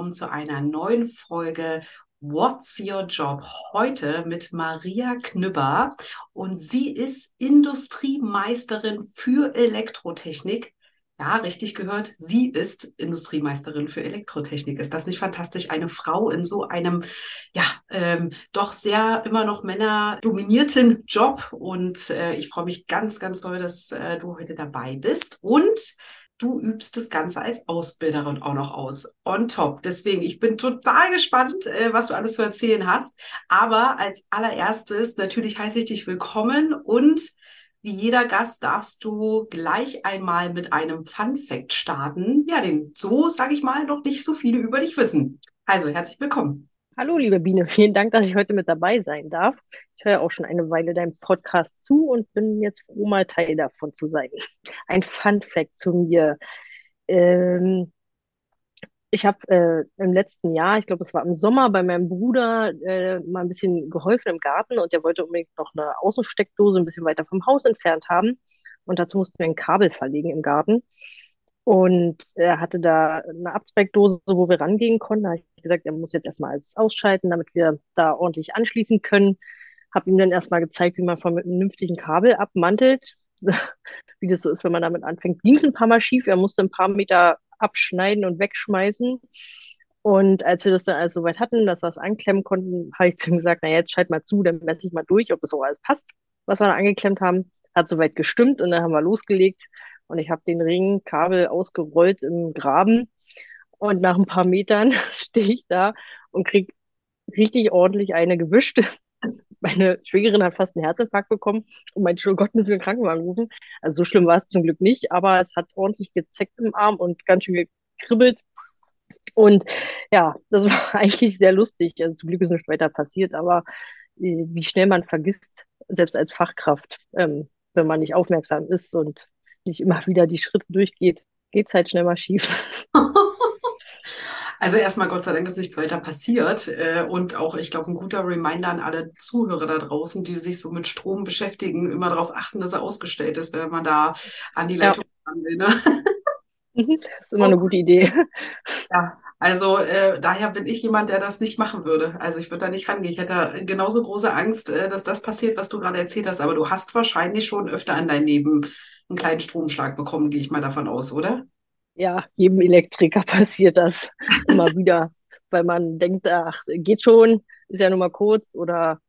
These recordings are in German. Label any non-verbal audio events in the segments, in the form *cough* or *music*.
Willkommen zu einer neuen Folge What's Your Job? Heute mit Maria Knüpper und sie ist Industriemeisterin für Elektrotechnik. Ja, richtig gehört, sie ist Industriemeisterin für Elektrotechnik. Ist das nicht fantastisch? Eine Frau in so einem, ja, ähm, doch sehr immer noch männerdominierten Job. Und äh, ich freue mich ganz, ganz doll, dass äh, du heute dabei bist. Und du übst das Ganze als Ausbilderin auch noch aus. On top. Deswegen, ich bin total gespannt, äh, was du alles zu erzählen hast. Aber als allererstes, natürlich heiße ich dich willkommen und wie jeder Gast darfst du gleich einmal mit einem Fun Fact starten. Ja, den so, sage ich mal, noch nicht so viele über dich wissen. Also, herzlich willkommen. Hallo, liebe Biene, vielen Dank, dass ich heute mit dabei sein darf. Ich höre auch schon eine Weile deinem Podcast zu und bin jetzt froh, mal Teil davon zu sein. *laughs* Ein Fun Fact zu mir. Ähm, ich habe äh, im letzten Jahr, ich glaube, es war im Sommer, bei meinem Bruder äh, mal ein bisschen geholfen im Garten und der wollte unbedingt noch eine Außensteckdose ein bisschen weiter vom Haus entfernt haben. Und dazu mussten wir ein Kabel verlegen im Garten. Und er hatte da eine Abspeckdose, wo wir rangehen konnten. Da habe ich gesagt, er muss jetzt erstmal alles ausschalten, damit wir da ordentlich anschließen können. Habe ihm dann erstmal gezeigt, wie man von einem vernünftigen Kabel abmantelt. *laughs* wie das so ist, wenn man damit anfängt. Ging es ein paar Mal schief. Er musste ein paar Meter abschneiden und wegschmeißen. Und als wir das dann alles soweit hatten, dass wir es anklemmen konnten, habe ich zu ihm gesagt, na jetzt schalt mal zu, dann messe ich mal durch, ob das auch alles passt, was wir da angeklemmt haben. Hat soweit gestimmt und dann haben wir losgelegt. Und ich habe den Ring Kabel ausgerollt im Graben. Und nach ein paar Metern *laughs* stehe ich da und krieg richtig ordentlich eine gewischt. Meine Schwägerin hat fast einen Herzinfarkt bekommen und meinte schon, oh Gott, müssen wir einen Krankenwagen rufen. Also so schlimm war es zum Glück nicht, aber es hat ordentlich gezeckt im Arm und ganz schön gekribbelt. Und ja, das *laughs* war eigentlich sehr lustig. Also zum Glück ist nichts weiter passiert, aber äh, wie schnell man vergisst, selbst als Fachkraft, ähm, wenn man nicht aufmerksam ist und nicht immer wieder die Schritte durchgeht, geht es halt schnell mal schief. *laughs* Also erstmal Gott sei Dank ist nichts weiter passiert äh, und auch, ich glaube, ein guter Reminder an alle Zuhörer da draußen, die sich so mit Strom beschäftigen, immer darauf achten, dass er ausgestellt ist, wenn man da an die Leitung ja. will. Ne? Mhm, das ist immer eine gute Idee. Ja, also äh, daher bin ich jemand, der das nicht machen würde. Also ich würde da nicht rangehen. Ich hätte genauso große Angst, äh, dass das passiert, was du gerade erzählt hast. Aber du hast wahrscheinlich schon öfter an dein Leben einen kleinen Stromschlag bekommen, gehe ich mal davon aus, oder? Ja, jedem Elektriker *laughs* passiert das immer *laughs* wieder, weil man denkt, ach, geht schon, ist ja nur mal kurz oder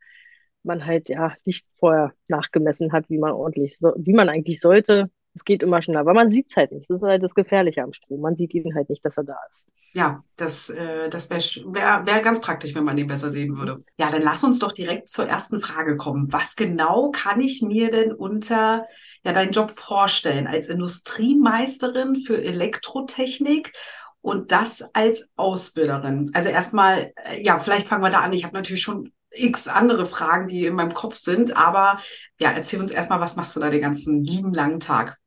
man halt ja nicht vorher nachgemessen hat, wie man ordentlich, so, wie man eigentlich sollte. Es geht immer schneller, aber man sieht es halt nicht. Das ist halt das Gefährliche am Strom. Man sieht ihn halt nicht, dass er da ist. Ja, das, äh, das wäre wär, wär ganz praktisch, wenn man den besser sehen würde. Ja, dann lass uns doch direkt zur ersten Frage kommen. Was genau kann ich mir denn unter ja deinen Job vorstellen als Industriemeisterin für Elektrotechnik und das als Ausbilderin? Also erstmal, äh, ja, vielleicht fangen wir da an. Ich habe natürlich schon x andere Fragen, die in meinem Kopf sind, aber ja, erzähl uns erstmal, was machst du da den ganzen lieben langen Tag?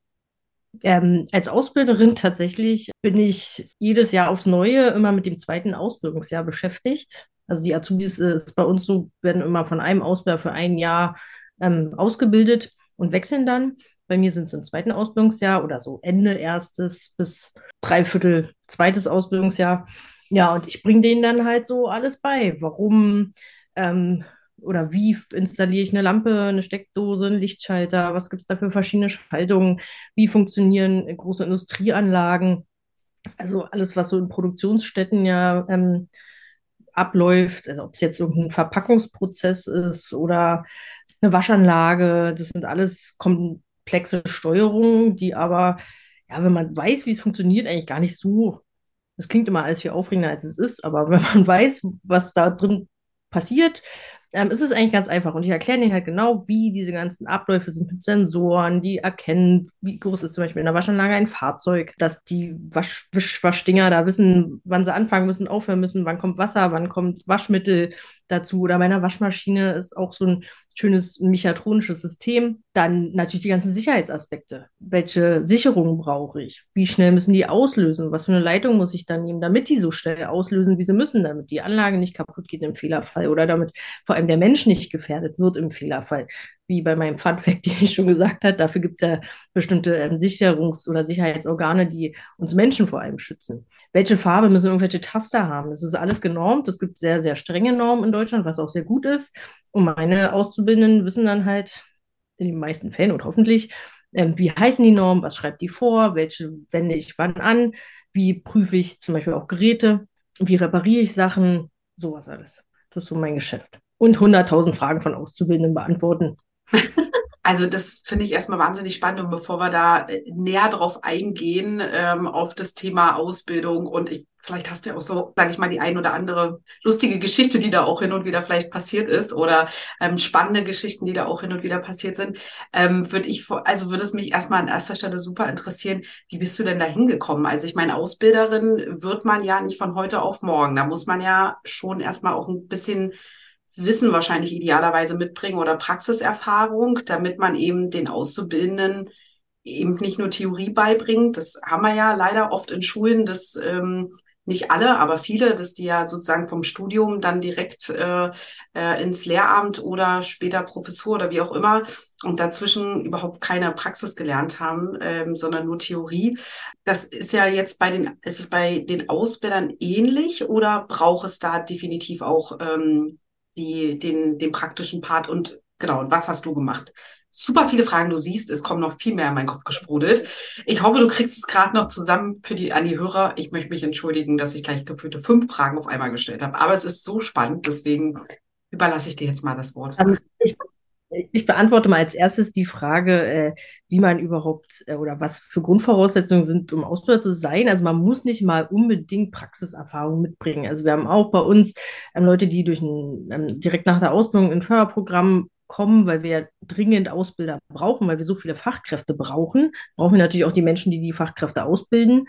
Ähm, als Ausbilderin tatsächlich bin ich jedes Jahr aufs Neue immer mit dem zweiten Ausbildungsjahr beschäftigt. Also die Azubis äh, ist bei uns so, werden immer von einem Ausbilder für ein Jahr ähm, ausgebildet und wechseln dann. Bei mir sind es im zweiten Ausbildungsjahr oder so Ende erstes bis dreiviertel zweites Ausbildungsjahr. Ja, und ich bringe denen dann halt so alles bei. Warum ähm, oder wie installiere ich eine Lampe, eine Steckdose, einen Lichtschalter? Was gibt es da für verschiedene Schaltungen? Wie funktionieren große Industrieanlagen? Also alles, was so in Produktionsstätten ja ähm, abläuft, also ob es jetzt irgendein Verpackungsprozess ist oder eine Waschanlage, das sind alles komplexe Steuerungen, die aber, ja, wenn man weiß, wie es funktioniert, eigentlich gar nicht so, das klingt immer alles viel aufregender, als es ist, aber wenn man *laughs* weiß, was da drin passiert, ähm, ist es eigentlich ganz einfach. Und ich erkläre Ihnen halt genau, wie diese ganzen Abläufe sind mit Sensoren, die erkennen, wie groß ist zum Beispiel in der Waschanlage ein Fahrzeug, dass die Wasch Waschdinger da wissen, wann sie anfangen müssen, aufhören müssen, wann kommt Wasser, wann kommt Waschmittel dazu. Oder bei einer Waschmaschine ist auch so ein schönes mechatronisches System. Dann natürlich die ganzen Sicherheitsaspekte. Welche Sicherungen brauche ich? Wie schnell müssen die auslösen? Was für eine Leitung muss ich dann nehmen, damit die so schnell auslösen, wie sie müssen, damit die Anlage nicht kaputt geht im Fehlerfall oder damit vor allem der Mensch nicht gefährdet wird im Fehlerfall. Wie bei meinem Funfact, *laughs* den ich schon gesagt habe. Dafür gibt es ja bestimmte ähm, Sicherungs- oder Sicherheitsorgane, die uns Menschen vor allem schützen. Welche Farbe müssen irgendwelche Taster haben? Das ist alles genormt. Es gibt sehr, sehr strenge Normen in Deutschland, was auch sehr gut ist. Und meine Auszubildenden wissen dann halt in den meisten Fällen und hoffentlich, ähm, wie heißen die Normen, was schreibt die vor, welche wende ich wann an, wie prüfe ich zum Beispiel auch Geräte, wie repariere ich Sachen, sowas alles. Das ist so mein Geschäft. Und 100.000 Fragen von Auszubildenden beantworten. Also das finde ich erstmal wahnsinnig spannend und bevor wir da äh, näher drauf eingehen, ähm, auf das Thema Ausbildung und ich, vielleicht hast du ja auch so, sage ich mal, die ein oder andere lustige Geschichte, die da auch hin und wieder vielleicht passiert ist oder ähm, spannende Geschichten, die da auch hin und wieder passiert sind, ähm, würde ich, also würde es mich erstmal an erster Stelle super interessieren, wie bist du denn da hingekommen? Also ich meine, Ausbilderin wird man ja nicht von heute auf morgen, da muss man ja schon erstmal auch ein bisschen Wissen wahrscheinlich idealerweise mitbringen oder Praxiserfahrung, damit man eben den Auszubildenden eben nicht nur Theorie beibringt. Das haben wir ja leider oft in Schulen, dass ähm, nicht alle, aber viele, dass die ja sozusagen vom Studium dann direkt äh, äh, ins Lehramt oder später Professur oder wie auch immer und dazwischen überhaupt keine Praxis gelernt haben, ähm, sondern nur Theorie. Das ist ja jetzt bei den, ist es bei den Ausbildern ähnlich oder braucht es da definitiv auch ähm, die, den, den praktischen Part und genau, und was hast du gemacht? Super viele Fragen, du siehst, es kommen noch viel mehr in meinen Kopf gesprudelt. Ich hoffe, du kriegst es gerade noch zusammen für die, an die Hörer. Ich möchte mich entschuldigen, dass ich gleich gefühlte fünf Fragen auf einmal gestellt habe. Aber es ist so spannend, deswegen überlasse ich dir jetzt mal das Wort. Ich ich beantworte mal als erstes die Frage, äh, wie man überhaupt äh, oder was für Grundvoraussetzungen sind, um Ausbilder zu sein. Also man muss nicht mal unbedingt Praxiserfahrung mitbringen. Also wir haben auch bei uns ähm, Leute, die durch ein, ähm, direkt nach der Ausbildung in Förderprogramm kommen, weil wir dringend Ausbilder brauchen, weil wir so viele Fachkräfte brauchen, brauchen wir natürlich auch die Menschen, die die Fachkräfte ausbilden.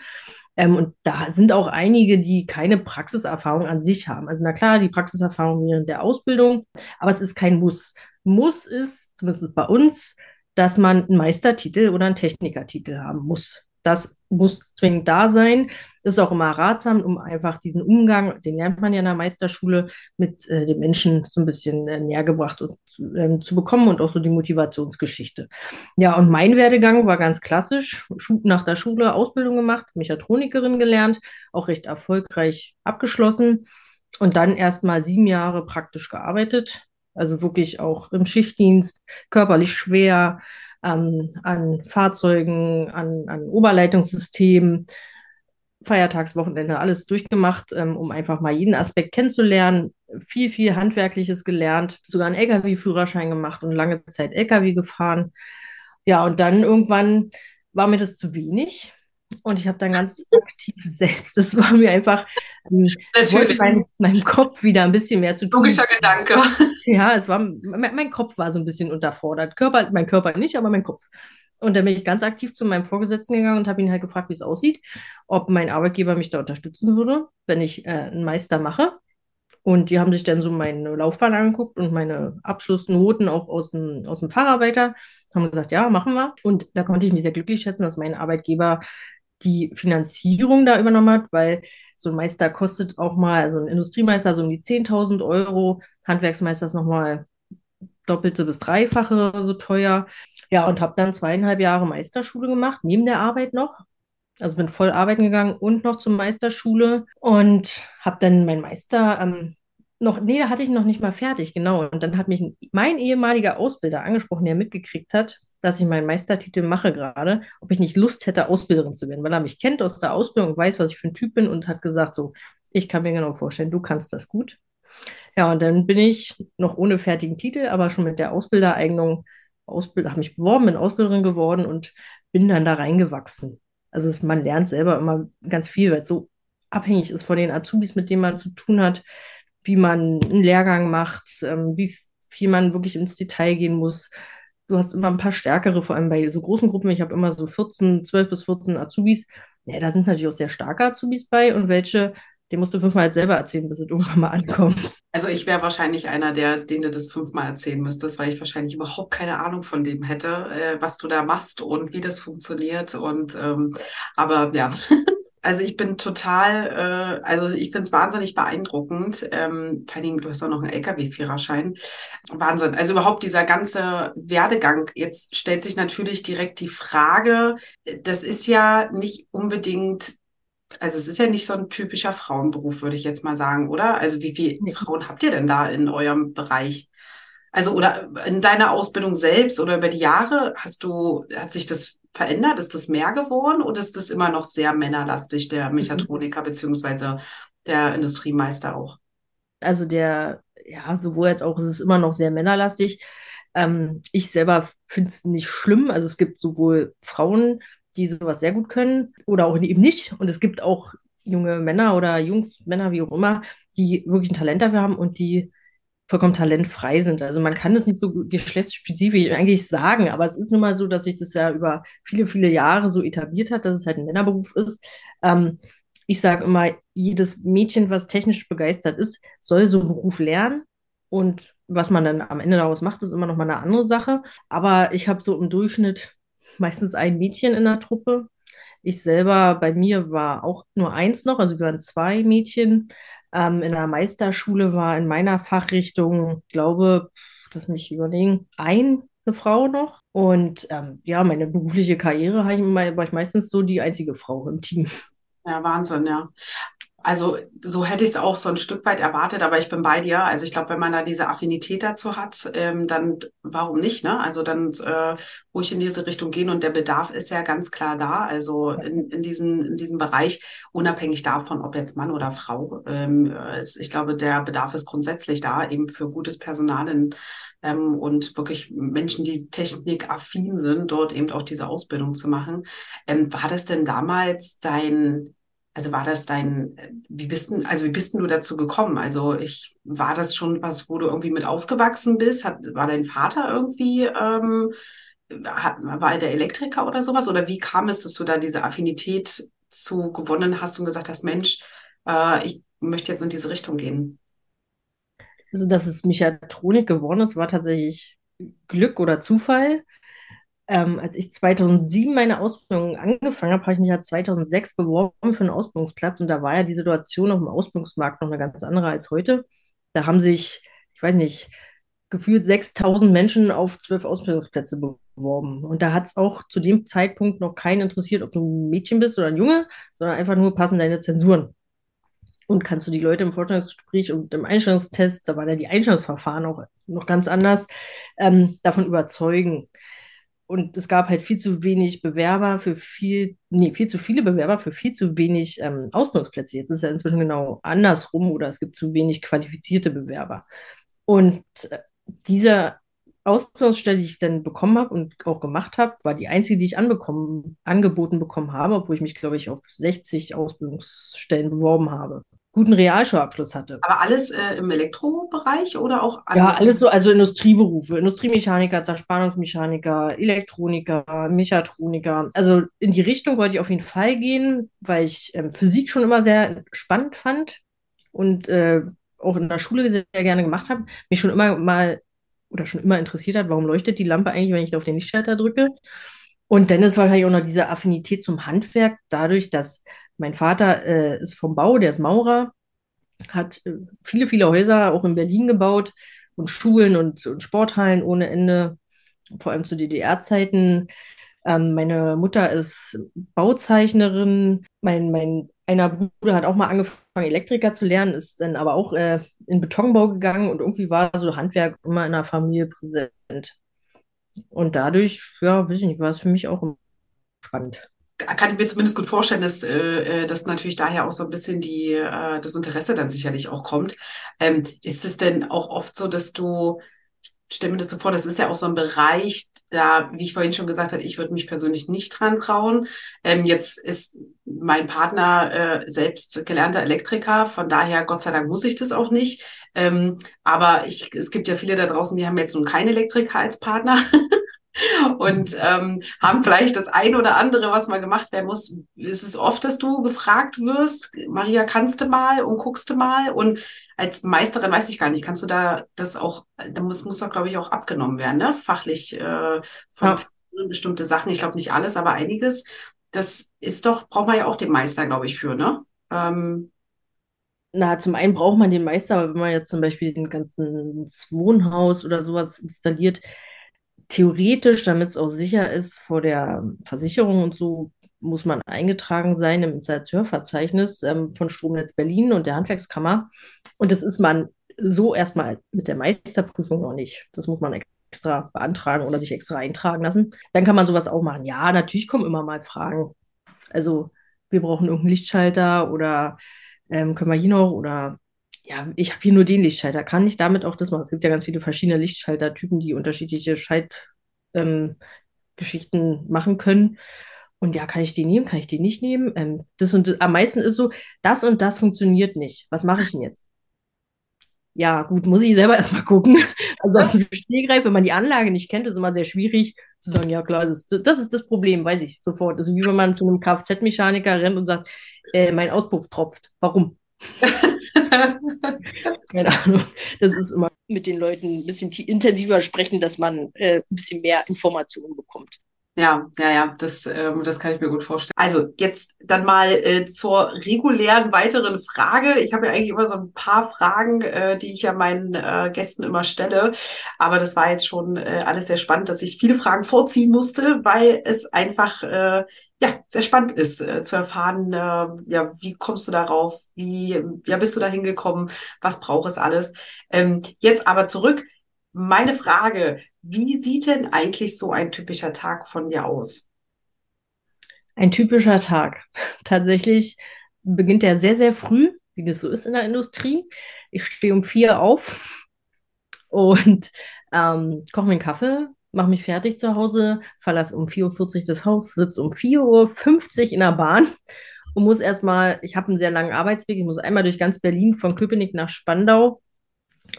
Ähm, und da sind auch einige, die keine Praxiserfahrung an sich haben. Also na klar, die Praxiserfahrung während der Ausbildung, aber es ist kein Muss muss es, zumindest bei uns, dass man einen Meistertitel oder einen Technikertitel haben muss. Das muss zwingend da sein. Das ist auch immer ratsam, um einfach diesen Umgang, den lernt man ja in der Meisterschule, mit äh, den Menschen so ein bisschen äh, näher gebracht und zu, ähm, zu, bekommen und auch so die Motivationsgeschichte. Ja, und mein Werdegang war ganz klassisch. Nach der Schule Ausbildung gemacht, Mechatronikerin gelernt, auch recht erfolgreich abgeschlossen und dann erst mal sieben Jahre praktisch gearbeitet also wirklich auch im Schichtdienst, körperlich schwer, ähm, an Fahrzeugen, an, an Oberleitungssystemen, Feiertagswochenende, alles durchgemacht, ähm, um einfach mal jeden Aspekt kennenzulernen. Viel, viel Handwerkliches gelernt, sogar einen Lkw-Führerschein gemacht und lange Zeit Lkw gefahren. Ja, und dann irgendwann war mir das zu wenig. Und ich habe dann ganz aktiv *laughs* selbst, das war mir einfach, ähm, wollte mein, meinem Kopf wieder ein bisschen mehr zu tun. Logischer Gedanke. *laughs* Ja, es war, mein, mein, Kopf war so ein bisschen unterfordert. Körper, mein Körper nicht, aber mein Kopf. Und dann bin ich ganz aktiv zu meinem Vorgesetzten gegangen und habe ihn halt gefragt, wie es aussieht, ob mein Arbeitgeber mich da unterstützen würde, wenn ich äh, einen Meister mache. Und die haben sich dann so meine Laufbahn angeguckt und meine Abschlussnoten auch aus dem, aus dem Facharbeiter. Haben gesagt, ja, machen wir. Und da konnte ich mich sehr glücklich schätzen, dass mein Arbeitgeber die Finanzierung da übernommen hat, weil so ein Meister kostet auch mal, also ein Industriemeister so um die 10.000 Euro, Handwerksmeister ist nochmal doppelte bis dreifache so teuer. Ja, und habe dann zweieinhalb Jahre Meisterschule gemacht, neben der Arbeit noch. Also bin voll arbeiten gegangen und noch zur Meisterschule und habe dann meinen Meister ähm, noch, nee, da hatte ich noch nicht mal fertig, genau. Und dann hat mich mein ehemaliger Ausbilder angesprochen, der mitgekriegt hat, dass ich meinen Meistertitel mache gerade, ob ich nicht Lust hätte, Ausbilderin zu werden, weil er mich kennt aus der Ausbildung weiß, was ich für ein Typ bin und hat gesagt, so, ich kann mir genau vorstellen, du kannst das gut. Ja, und dann bin ich noch ohne fertigen Titel, aber schon mit der Ausbildereignung, Ausbild habe mich beworben, bin Ausbilderin geworden und bin dann da reingewachsen. Also es, man lernt selber immer ganz viel, weil es so abhängig ist von den Azubis, mit denen man zu tun hat, wie man einen Lehrgang macht, ähm, wie viel man wirklich ins Detail gehen muss. Du hast immer ein paar stärkere, vor allem bei so großen Gruppen. Ich habe immer so 14, 12 bis 14 Azubis. Ja, da sind natürlich auch sehr starke Azubis bei und welche, den musst du fünfmal halt selber erzählen, bis es irgendwann mal ankommt. Also ich wäre wahrscheinlich einer, der, den du das fünfmal erzählen müsstest, weil ich wahrscheinlich überhaupt keine Ahnung von dem hätte, äh, was du da machst und wie das funktioniert. Und ähm, aber ja, *laughs* Also ich bin total, äh, also ich finde es wahnsinnig beeindruckend. Ähm, vor allen Dingen, du hast auch noch einen LKW-Führerschein. Wahnsinn. Also überhaupt dieser ganze Werdegang. Jetzt stellt sich natürlich direkt die Frage, das ist ja nicht unbedingt, also es ist ja nicht so ein typischer Frauenberuf, würde ich jetzt mal sagen, oder? Also wie viele nee. Frauen habt ihr denn da in eurem Bereich? Also oder in deiner Ausbildung selbst oder über die Jahre hast du, hat sich das verändert? Ist das mehr geworden oder ist das immer noch sehr männerlastig, der Mechatroniker beziehungsweise der Industriemeister auch? Also der, ja, sowohl als auch ist es immer noch sehr männerlastig. Ähm, ich selber finde es nicht schlimm. Also es gibt sowohl Frauen, die sowas sehr gut können oder auch eben nicht. Und es gibt auch junge Männer oder Jungs, Männer, wie auch immer, die wirklich ein Talent dafür haben und die vollkommen talentfrei sind. Also man kann das nicht so geschlechtsspezifisch eigentlich sagen, aber es ist nun mal so, dass sich das ja über viele, viele Jahre so etabliert hat, dass es halt ein Männerberuf ist. Ähm, ich sage immer, jedes Mädchen, was technisch begeistert ist, soll so einen Beruf lernen. Und was man dann am Ende daraus macht, ist immer noch mal eine andere Sache. Aber ich habe so im Durchschnitt meistens ein Mädchen in der Truppe. Ich selber, bei mir war auch nur eins noch, also wir waren zwei Mädchen. Ähm, in der Meisterschule war in meiner Fachrichtung, ich glaube, lass mich überlegen, eine Frau noch. Und ähm, ja, meine berufliche Karriere war ich meistens so die einzige Frau im Team. Ja, Wahnsinn, ja. Also so hätte ich es auch so ein Stück weit erwartet, aber ich bin bei dir. Also ich glaube, wenn man da diese Affinität dazu hat, ähm, dann warum nicht? Ne? Also dann äh, ruhig in diese Richtung gehen und der Bedarf ist ja ganz klar da. Also in, in, diesem, in diesem Bereich, unabhängig davon, ob jetzt Mann oder Frau. Ähm, ist, ich glaube, der Bedarf ist grundsätzlich da, eben für gutes Personal in, ähm, und wirklich Menschen, die technikaffin sind, dort eben auch diese Ausbildung zu machen. Ähm, war das denn damals dein also war das dein, wie bist denn, also wie bist denn du dazu gekommen? Also ich, war das schon was, wo du irgendwie mit aufgewachsen bist? Hat, war dein Vater irgendwie, ähm, hat, war er der Elektriker oder sowas? Oder wie kam es, dass du da diese Affinität zu gewonnen hast und gesagt hast, Mensch, äh, ich möchte jetzt in diese Richtung gehen? Also, dass es Mechatronik geworden ist, war tatsächlich Glück oder Zufall ähm, als ich 2007 meine Ausbildung angefangen habe, habe ich mich ja 2006 beworben für einen Ausbildungsplatz und da war ja die Situation auf dem Ausbildungsmarkt noch eine ganz andere als heute. Da haben sich, ich weiß nicht, gefühlt 6000 Menschen auf zwölf Ausbildungsplätze beworben. Und da hat es auch zu dem Zeitpunkt noch keinen interessiert, ob du ein Mädchen bist oder ein Junge, sondern einfach nur passen deine Zensuren. Und kannst du die Leute im Vorstellungsgespräch und im Einstellungstest, da war ja die Einstellungsverfahren auch noch ganz anders, ähm, davon überzeugen und es gab halt viel zu wenig Bewerber für viel, nee, viel zu viele Bewerber für viel zu wenig ähm, Ausbildungsplätze. Jetzt ist es ja inzwischen genau andersrum oder es gibt zu wenig qualifizierte Bewerber. Und äh, diese Ausbildungsstelle, die ich dann bekommen habe und auch gemacht habe, war die einzige, die ich anbekommen, angeboten bekommen habe, obwohl ich mich, glaube ich, auf 60 Ausbildungsstellen beworben habe guten Realschulabschluss hatte. Aber alles äh, im Elektrobereich oder auch andere? Ja, alles so, also Industrieberufe, Industriemechaniker, Zerspannungsmechaniker, Elektroniker, Mechatroniker. Also in die Richtung wollte ich auf jeden Fall gehen, weil ich ähm, Physik schon immer sehr spannend fand und äh, auch in der Schule sehr, sehr gerne gemacht habe. Mich schon immer mal oder schon immer interessiert hat, warum leuchtet die Lampe eigentlich, wenn ich auf den Lichtschalter drücke. Und dann ist wahrscheinlich auch noch diese Affinität zum Handwerk, dadurch, dass mein Vater äh, ist vom Bau, der ist Maurer, hat äh, viele, viele Häuser auch in Berlin gebaut und Schulen und, und Sporthallen ohne Ende, vor allem zu DDR-Zeiten. Ähm, meine Mutter ist Bauzeichnerin. Mein, mein einer Bruder hat auch mal angefangen, Elektriker zu lernen, ist dann aber auch äh, in Betonbau gegangen und irgendwie war so Handwerk immer in der Familie präsent. Und dadurch, ja, weiß ich nicht, war es für mich auch spannend kann ich mir zumindest gut vorstellen, dass, äh, äh, dass natürlich daher auch so ein bisschen die, äh, das Interesse dann sicherlich auch kommt. Ähm, ist es denn auch oft so, dass du, ich stelle mir das so vor, das ist ja auch so ein Bereich, da, wie ich vorhin schon gesagt habe, ich würde mich persönlich nicht dran trauen. Ähm, jetzt ist mein Partner äh, selbst gelernter Elektriker, von daher, Gott sei Dank, muss ich das auch nicht. Ähm, aber ich, es gibt ja viele da draußen, die haben jetzt nun keinen Elektriker als Partner. *laughs* und ähm, haben vielleicht das ein oder andere, was mal gemacht werden muss. Ist es oft, dass du gefragt wirst, Maria, kannst du mal und guckst du mal? Und als Meisterin weiß ich gar nicht, kannst du da das auch, da muss, muss doch, glaube ich, auch abgenommen werden, ne? Fachlich äh, von ja. bestimmte Sachen. Ich glaube nicht alles, aber einiges. das ist doch, braucht man ja auch den Meister, glaube ich, für, ne? Ähm, Na, zum einen braucht man den Meister, aber wenn man jetzt zum Beispiel den ganzen Wohnhaus oder sowas installiert, theoretisch, damit es auch sicher ist vor der Versicherung und so, muss man eingetragen sein im Installateurverzeichnis ähm, von Stromnetz Berlin und der Handwerkskammer. Und das ist man so erstmal mit der Meisterprüfung noch nicht. Das muss man extra beantragen oder sich extra eintragen lassen. Dann kann man sowas auch machen. Ja, natürlich kommen immer mal Fragen. Also, wir brauchen irgendeinen Lichtschalter oder ähm, können wir hier noch oder ja, ich habe hier nur den Lichtschalter. Kann ich damit auch das machen? Es gibt ja ganz viele verschiedene Lichtschaltertypen, die unterschiedliche Schaltgeschichten ähm, machen können. Und ja, kann ich die nehmen? Kann ich die nicht nehmen? Ähm, das und das, am meisten ist so, das und das funktioniert nicht. Was mache ich denn jetzt? Ja, gut, muss ich selber *laughs* erstmal gucken. Also aus dem Stehgreif, wenn man die Anlage nicht kennt, ist immer sehr schwierig zu sagen, ja klar, das ist das, ist das Problem, weiß ich sofort. Das ist wie wenn man zu einem Kfz-Mechaniker rennt und sagt, äh, mein Auspuff tropft. Warum? *laughs* Keine Ahnung. Das ist immer mit den Leuten ein bisschen intensiver sprechen, dass man äh, ein bisschen mehr Informationen bekommt. Ja, ja, ja, das, ähm, das kann ich mir gut vorstellen. Also jetzt dann mal äh, zur regulären weiteren Frage. Ich habe ja eigentlich immer so ein paar Fragen, äh, die ich ja meinen äh, Gästen immer stelle. Aber das war jetzt schon äh, alles sehr spannend, dass ich viele Fragen vorziehen musste, weil es einfach äh, ja sehr spannend ist äh, zu erfahren, äh, ja, wie kommst du darauf, wie ja bist du da hingekommen, was braucht es alles. Ähm, jetzt aber zurück meine Frage, wie sieht denn eigentlich so ein typischer Tag von dir aus? Ein typischer Tag. *laughs* Tatsächlich beginnt er sehr, sehr früh, wie das so ist in der Industrie. Ich stehe um vier auf *laughs* und ähm, koche mir einen Kaffee, mache mich fertig zu Hause, verlasse um 4.40 Uhr das Haus, sitze um 4.50 Uhr in der Bahn und muss erstmal, ich habe einen sehr langen Arbeitsweg, ich muss einmal durch ganz Berlin von Köpenick nach Spandau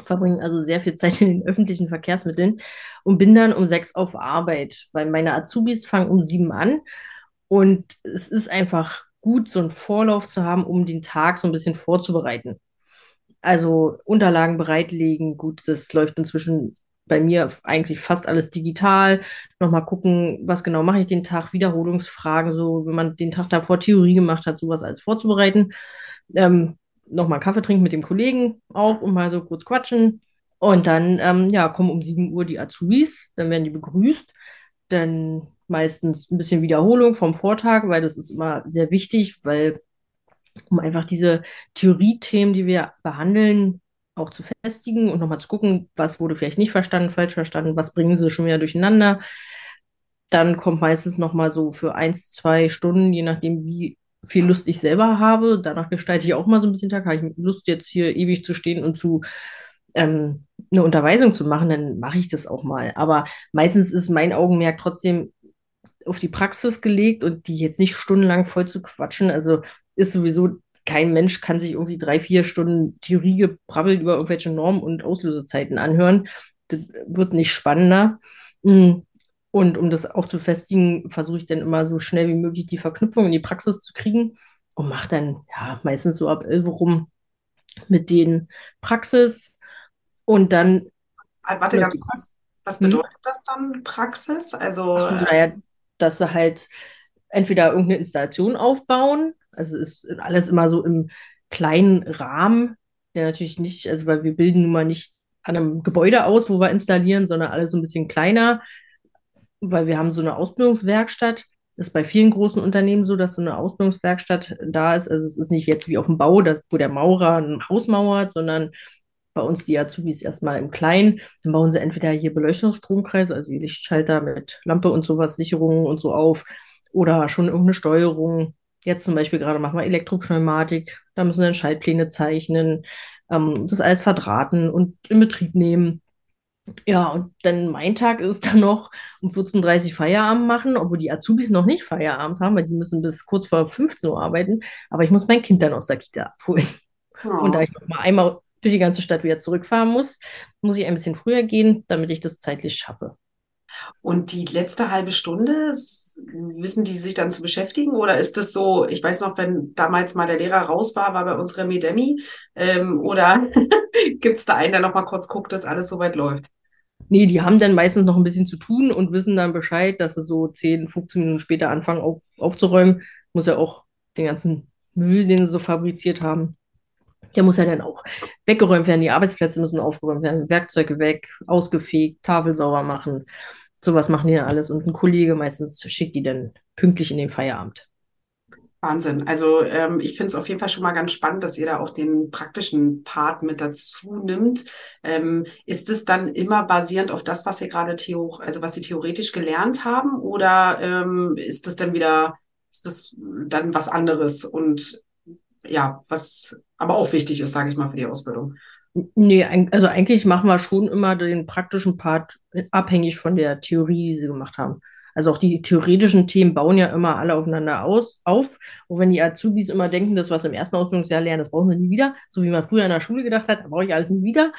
verbringe also sehr viel Zeit in den öffentlichen Verkehrsmitteln und bin dann um sechs auf Arbeit, weil meine Azubis fangen um sieben an und es ist einfach gut, so einen Vorlauf zu haben, um den Tag so ein bisschen vorzubereiten. Also Unterlagen bereitlegen, gut, das läuft inzwischen bei mir eigentlich fast alles digital. Nochmal gucken, was genau mache ich den Tag, Wiederholungsfragen, so wenn man den Tag davor Theorie gemacht hat, sowas alles vorzubereiten. Ähm, nochmal Kaffee trinken mit dem Kollegen auch und mal so kurz quatschen. Und dann, ähm, ja, kommen um 7 Uhr die Azubis, dann werden die begrüßt. Dann meistens ein bisschen Wiederholung vom Vortag, weil das ist immer sehr wichtig, weil um einfach diese Theoriethemen, die wir behandeln, auch zu festigen und nochmal zu gucken, was wurde vielleicht nicht verstanden, falsch verstanden, was bringen sie schon wieder durcheinander. Dann kommt meistens nochmal so für eins, zwei Stunden, je nachdem, wie viel Lust ich selber habe. Danach gestalte ich auch mal so ein bisschen Tag. Habe ich Lust, jetzt hier ewig zu stehen und zu ähm, eine Unterweisung zu machen, dann mache ich das auch mal. Aber meistens ist mein Augenmerk trotzdem auf die Praxis gelegt und die jetzt nicht stundenlang voll zu quatschen. Also ist sowieso kein Mensch kann sich irgendwie drei, vier Stunden Theorie gebrabbelt über irgendwelche Normen und Auslösezeiten anhören. Das wird nicht spannender. Mm. Und um das auch zu festigen, versuche ich dann immer so schnell wie möglich die Verknüpfung in die Praxis zu kriegen und mache dann ja meistens so ab 11 Uhr rum mit den Praxis und dann. Ah, warte ganz kurz. Was hm? bedeutet hm? das dann, Praxis? Also. Ach, naja, dass sie halt entweder irgendeine Installation aufbauen, also ist alles immer so im kleinen Rahmen, der natürlich nicht, also weil wir bilden nun mal nicht an einem Gebäude aus, wo wir installieren, sondern alles so ein bisschen kleiner weil wir haben so eine Ausbildungswerkstatt. Das ist bei vielen großen Unternehmen so, dass so eine Ausbildungswerkstatt da ist. Also es ist nicht jetzt wie auf dem Bau, wo der Maurer ein Haus mauert, sondern bei uns die Azubis erstmal im Kleinen. Dann bauen sie entweder hier Beleuchtungsstromkreise, also die Lichtschalter mit Lampe und sowas, Sicherungen und so auf, oder schon irgendeine Steuerung. Jetzt zum Beispiel gerade machen wir Elektropneumatik, da müssen dann Schaltpläne zeichnen, ähm, das alles verdrahten und in Betrieb nehmen. Ja, und dann mein Tag ist *laughs* dann noch um 14.30 Uhr Feierabend machen, obwohl die Azubis noch nicht Feierabend haben, weil die müssen bis kurz vor 15 Uhr arbeiten. Aber ich muss mein Kind dann aus der Kita abholen. Oh. Und da ich noch mal einmal durch die ganze Stadt wieder zurückfahren muss, muss ich ein bisschen früher gehen, damit ich das zeitlich schaffe. Und die letzte halbe Stunde, wissen die sich dann zu beschäftigen? Oder ist das so, ich weiß noch, wenn damals mal der Lehrer raus war, war bei uns Remi Demi? Ähm, oder *laughs* gibt es da einen, der noch mal kurz guckt, dass alles soweit läuft? Nee, die haben dann meistens noch ein bisschen zu tun und wissen dann Bescheid, dass sie so 10, 15 Minuten später anfangen auf, aufzuräumen. Muss ja auch den ganzen Müll, den sie so fabriziert haben, der muss ja dann auch weggeräumt werden. Die Arbeitsplätze müssen aufgeräumt werden, Werkzeuge weg, ausgefegt, Tafel sauber machen. Sowas machen die dann alles. Und ein Kollege meistens schickt die dann pünktlich in den Feierabend. Wahnsinn. Also ähm, ich finde es auf jeden Fall schon mal ganz spannend, dass ihr da auch den praktischen Part mit dazu nimmt. Ähm, ist es dann immer basierend auf das, was ihr gerade also was Sie theoretisch gelernt haben, oder ähm, ist das dann wieder, ist das dann was anderes und ja, was aber auch wichtig ist, sage ich mal, für die Ausbildung? Nee, also eigentlich machen wir schon immer den praktischen Part abhängig von der Theorie, die sie gemacht haben. Also auch die theoretischen Themen bauen ja immer alle aufeinander aus, auf. Und wenn die Azubis immer denken, das, was im ersten Ausbildungsjahr lernen, das brauchen sie nie wieder, so wie man früher in der Schule gedacht hat, da brauche ich alles nie wieder,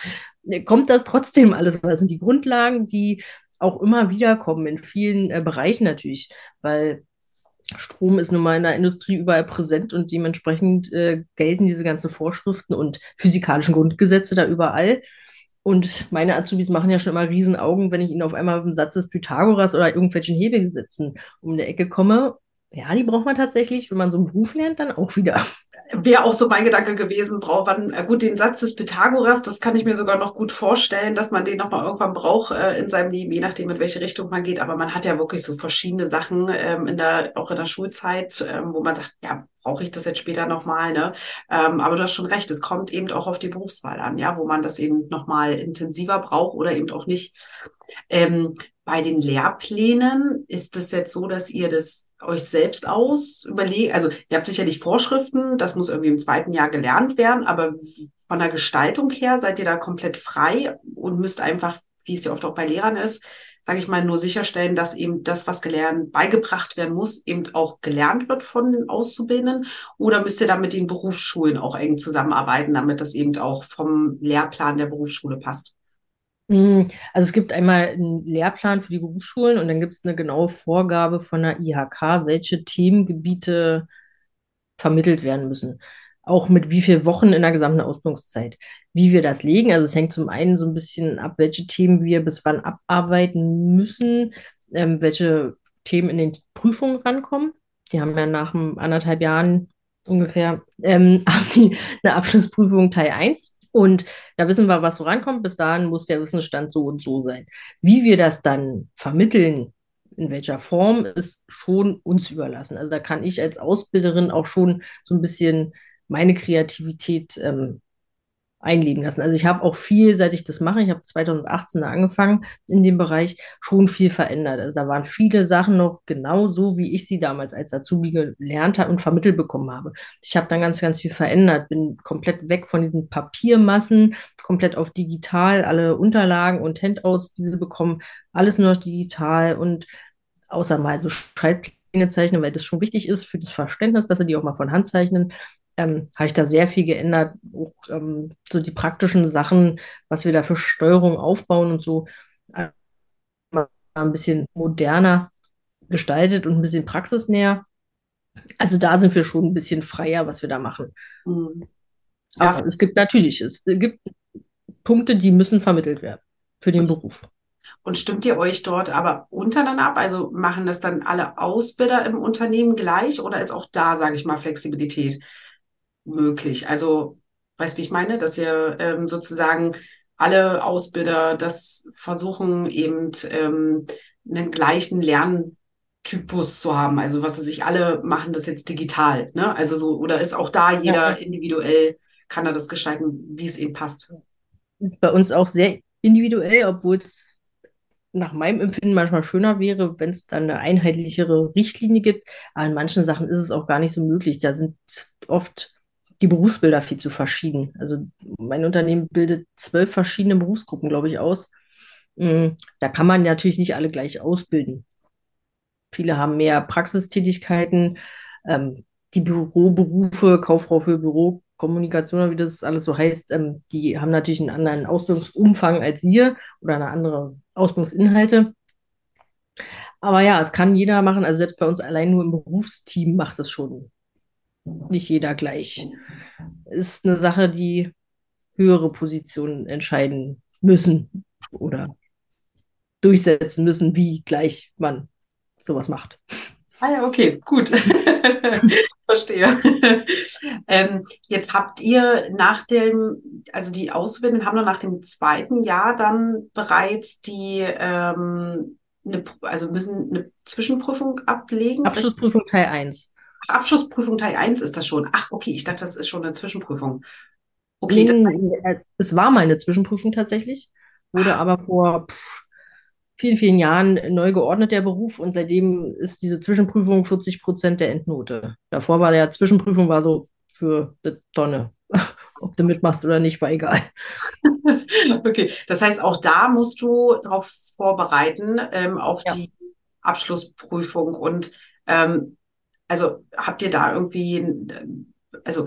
kommt das trotzdem alles. Das sind die Grundlagen, die auch immer wieder kommen, in vielen äh, Bereichen natürlich, weil Strom ist nun mal in der Industrie überall präsent und dementsprechend äh, gelten diese ganzen Vorschriften und physikalischen Grundgesetze da überall. Und meine Azubis machen ja schon immer Riesenaugen, wenn ich ihnen auf einmal mit dem Satz des Pythagoras oder irgendwelchen Hebelgesetzen um die Ecke komme. Ja, die braucht man tatsächlich, wenn man so einen Beruf lernt, dann auch wieder wäre auch so mein Gedanke gewesen, braucht man, äh, gut, den Satz des Pythagoras, das kann ich mir sogar noch gut vorstellen, dass man den nochmal irgendwann braucht äh, in seinem Leben, je nachdem, in welche Richtung man geht. Aber man hat ja wirklich so verschiedene Sachen ähm, in der, auch in der Schulzeit, ähm, wo man sagt, ja, brauche ich das jetzt später nochmal, ne? Ähm, aber du hast schon recht, es kommt eben auch auf die Berufswahl an, ja, wo man das eben nochmal intensiver braucht oder eben auch nicht. Ähm, bei den Lehrplänen ist es jetzt so, dass ihr das euch selbst aus überlegt? Also ihr habt sicherlich Vorschriften, das muss irgendwie im zweiten Jahr gelernt werden, aber von der Gestaltung her seid ihr da komplett frei und müsst einfach, wie es ja oft auch bei Lehrern ist, sage ich mal, nur sicherstellen, dass eben das, was gelernt, beigebracht werden muss, eben auch gelernt wird von den Auszubildenden? Oder müsst ihr da mit den Berufsschulen auch eng zusammenarbeiten, damit das eben auch vom Lehrplan der Berufsschule passt? Hm, also es gibt einmal einen Lehrplan für die Berufsschulen und dann gibt es eine genaue Vorgabe von der IHK, welche Themengebiete vermittelt werden müssen. Auch mit wie vielen Wochen in der gesamten Ausbildungszeit. Wie wir das legen, also es hängt zum einen so ein bisschen ab, welche Themen wir bis wann abarbeiten müssen, ähm, welche Themen in den Prüfungen rankommen. Die haben ja nach anderthalb Jahren ungefähr ähm, *laughs* eine Abschlussprüfung Teil 1 und da wissen wir, was so rankommt. Bis dahin muss der Wissensstand so und so sein. Wie wir das dann vermitteln, in welcher Form, ist schon uns überlassen. Also da kann ich als Ausbilderin auch schon so ein bisschen meine Kreativität ähm, einleben lassen. Also ich habe auch viel, seit ich das mache, ich habe 2018 angefangen in dem Bereich, schon viel verändert. Also da waren viele Sachen noch genau so, wie ich sie damals als Azubi gelernt habe und vermittelt bekommen habe. Ich habe dann ganz, ganz viel verändert, bin komplett weg von diesen Papiermassen, komplett auf digital, alle Unterlagen und Handouts, die sie bekommen, alles nur noch digital und außer mal so Schreibpläne zeichnen, weil das schon wichtig ist für das Verständnis, dass sie die auch mal von Hand zeichnen ähm, habe ich da sehr viel geändert. Auch, ähm, so die praktischen Sachen, was wir da für Steuerung aufbauen und so, äh, ein bisschen moderner gestaltet und ein bisschen praxisnäher. Also da sind wir schon ein bisschen freier, was wir da machen. Mhm. Ja. Aber es gibt natürlich, es gibt Punkte, die müssen vermittelt werden für den Beruf. Und stimmt ihr euch dort aber untereinander ab? Also machen das dann alle Ausbilder im Unternehmen gleich oder ist auch da, sage ich mal, Flexibilität? Möglich. Also, weißt du, wie ich meine? Dass ihr ähm, sozusagen alle Ausbilder das versuchen, eben ähm, einen gleichen Lerntypus zu haben. Also, was weiß ich, alle machen das jetzt digital. Ne? Also so, oder ist auch da jeder ja. individuell, kann er das gestalten, wie es ihm passt? Ist bei uns auch sehr individuell, obwohl es nach meinem Empfinden manchmal schöner wäre, wenn es dann eine einheitlichere Richtlinie gibt. Aber in manchen Sachen ist es auch gar nicht so möglich. Da sind oft die Berufsbilder viel zu verschieden. Also mein Unternehmen bildet zwölf verschiedene Berufsgruppen, glaube ich, aus. Mm, da kann man natürlich nicht alle gleich ausbilden. Viele haben mehr Praxistätigkeiten. Ähm, die Büroberufe, Kauffrau für Bürokommunikation, wie das alles so heißt, ähm, die haben natürlich einen anderen Ausbildungsumfang als wir oder eine andere Ausbildungsinhalte. Aber ja, es kann jeder machen. Also selbst bei uns allein nur im Berufsteam macht es schon nicht jeder gleich. Ist eine Sache, die höhere Positionen entscheiden müssen oder durchsetzen müssen, wie gleich man sowas macht. Ah ja, okay, gut. *laughs* Verstehe. ähm, jetzt habt ihr nach dem, also die Auszubildenden haben dann nach dem zweiten Jahr dann bereits die, ähm, eine, also müssen eine Zwischenprüfung ablegen. Abschlussprüfung Teil 1. Ach, Abschlussprüfung Teil 1 ist das schon. Ach, okay, ich dachte, das ist schon eine Zwischenprüfung. Okay, das heißt, äh, es war mal eine Zwischenprüfung tatsächlich, wurde aber vor vielen, vielen Jahren neu geordnet, der Beruf, und seitdem ist diese Zwischenprüfung 40 Prozent der Endnote. Davor war der Zwischenprüfung war so für die Tonne. *laughs* Ob du mitmachst oder nicht, war egal. *laughs* Okay, das heißt, auch da musst du darauf vorbereiten, ähm, auf ja. die Abschlussprüfung. Und ähm, also habt ihr da irgendwie, also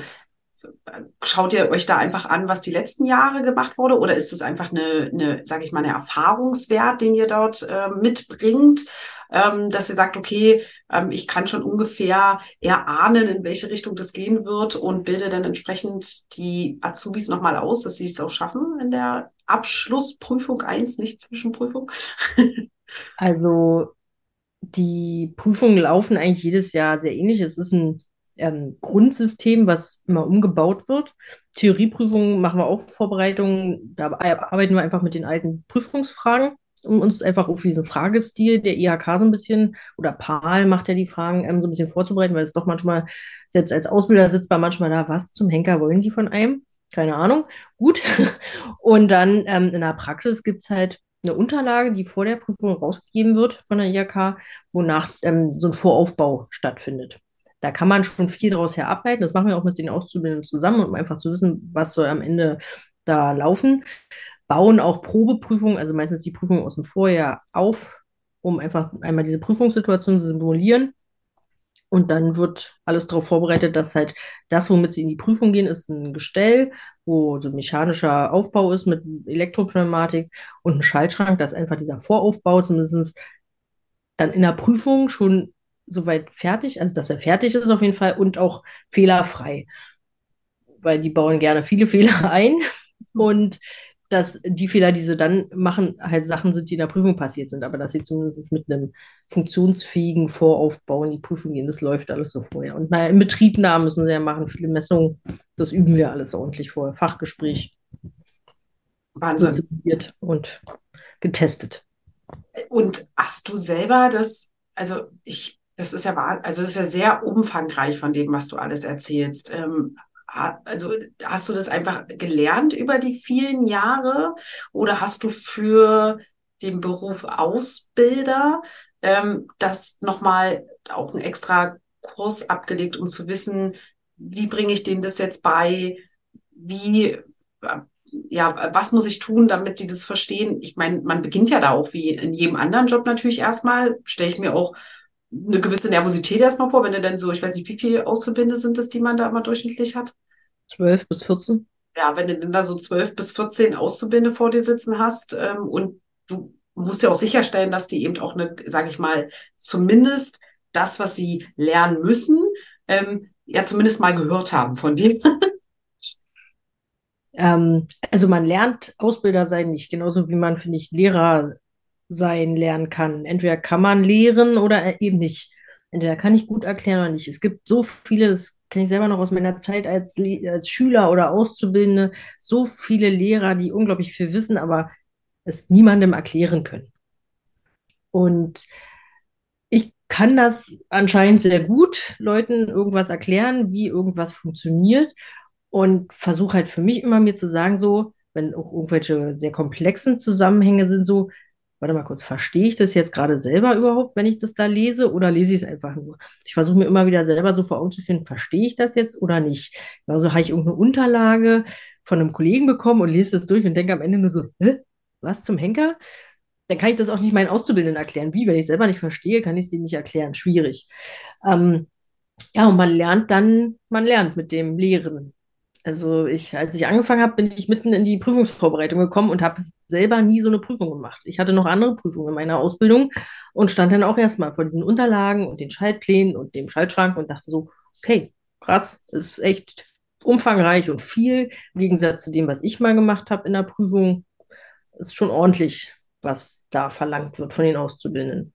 schaut ihr euch da einfach an, was die letzten Jahre gemacht wurde? Oder ist es einfach eine, eine sage ich mal, eine Erfahrungswert, den ihr dort äh, mitbringt, ähm, dass ihr sagt, okay, ähm, ich kann schon ungefähr erahnen, in welche Richtung das gehen wird und bilde dann entsprechend die Azubis nochmal aus, dass sie es auch schaffen in der Abschlussprüfung 1, nicht Zwischenprüfung? *laughs* also die Prüfungen laufen eigentlich jedes Jahr sehr ähnlich. Es ist ein ähm, Grundsystem, was immer umgebaut wird. Theorieprüfungen machen wir auch Vorbereitungen, da arbeiten wir einfach mit den alten Prüfungsfragen, um uns einfach auf diesen Fragestil der IHK so ein bisschen, oder PAL macht ja die Fragen ähm, so ein bisschen vorzubereiten, weil es doch manchmal, selbst als Ausbilder sitzt man manchmal da, was zum Henker wollen die von einem? Keine Ahnung. Gut. *laughs* Und dann ähm, in der Praxis gibt es halt eine Unterlage, die vor der Prüfung rausgegeben wird von der IHK, wonach ähm, so ein Voraufbau stattfindet. Da kann man schon viel daraus her ableiten. Das machen wir auch mit den Auszubildenden zusammen, um einfach zu wissen, was soll am Ende da laufen. Bauen auch Probeprüfungen, also meistens die Prüfungen aus dem Vorjahr auf, um einfach einmal diese Prüfungssituation zu simulieren. Und dann wird alles darauf vorbereitet, dass halt das, womit sie in die Prüfung gehen, ist ein Gestell, wo so mechanischer Aufbau ist mit Elektropneumatik und ein Schaltschrank, dass einfach dieser Voraufbau zumindest dann in der Prüfung schon soweit fertig, also dass er fertig ist auf jeden Fall und auch fehlerfrei. Weil die bauen gerne viele *laughs* Fehler ein und dass die Fehler, die sie dann machen, halt Sachen sind, die in der Prüfung passiert sind, aber dass sie zumindest mit einem funktionsfähigen Voraufbau in die Prüfung gehen, das läuft alles so vorher. Und mal im Betriebnahmen müssen sie ja machen, viele Messungen, das üben wir alles ordentlich vorher. Fachgespräch. Wahnsinn. Und getestet. Und hast du selber das, also ich das ist ja, also das ist ja sehr umfangreich von dem, was du alles erzählst. Ähm, also hast du das einfach gelernt über die vielen Jahre? Oder hast du für den Beruf Ausbilder ähm, das nochmal auch einen extra Kurs abgelegt, um zu wissen, wie bringe ich denen das jetzt bei, wie, ja, was muss ich tun, damit die das verstehen? Ich meine, man beginnt ja da auch wie in jedem anderen Job natürlich erstmal, stelle ich mir auch eine gewisse Nervosität erstmal vor, wenn du dann so, ich weiß nicht, wie viele Auszubildende sind das, die man da immer durchschnittlich hat? Zwölf bis 14. Ja, wenn du dann da so zwölf bis 14 Auszubildende vor dir sitzen hast ähm, und du musst ja auch sicherstellen, dass die eben auch eine, sage ich mal, zumindest das, was sie lernen müssen, ähm, ja zumindest mal gehört haben von dir. *laughs* ähm, also man lernt Ausbilder sein nicht, genauso wie man, finde ich, Lehrer sein lernen kann. Entweder kann man lehren oder eben nicht. Entweder kann ich gut erklären oder nicht. Es gibt so viele, das kenne ich selber noch aus meiner Zeit als, als Schüler oder Auszubildende, so viele Lehrer, die unglaublich viel wissen, aber es niemandem erklären können. Und ich kann das anscheinend sehr gut, Leuten irgendwas erklären, wie irgendwas funktioniert und versuche halt für mich immer mir zu sagen, so, wenn auch irgendwelche sehr komplexen Zusammenhänge sind, so, warte mal kurz, verstehe ich das jetzt gerade selber überhaupt, wenn ich das da lese oder lese ich es einfach nur? Ich versuche mir immer wieder selber so vor Augen zu finden, verstehe ich das jetzt oder nicht? Also habe ich irgendeine Unterlage von einem Kollegen bekommen und lese das durch und denke am Ende nur so, Hä? was zum Henker? Dann kann ich das auch nicht meinen Auszubildenden erklären. Wie? Wenn ich es selber nicht verstehe, kann ich es denen nicht erklären. Schwierig. Ähm, ja, und man lernt dann, man lernt mit dem Lehren. Also ich, als ich angefangen habe, bin ich mitten in die Prüfungsvorbereitung gekommen und habe selber nie so eine Prüfung gemacht. Ich hatte noch andere Prüfungen in meiner Ausbildung und stand dann auch erstmal vor diesen Unterlagen und den Schaltplänen und dem Schaltschrank und dachte so, okay, krass, ist echt umfangreich und viel im Gegensatz zu dem, was ich mal gemacht habe in der Prüfung. Ist schon ordentlich. was da verlangt wird von den Auszubildenden.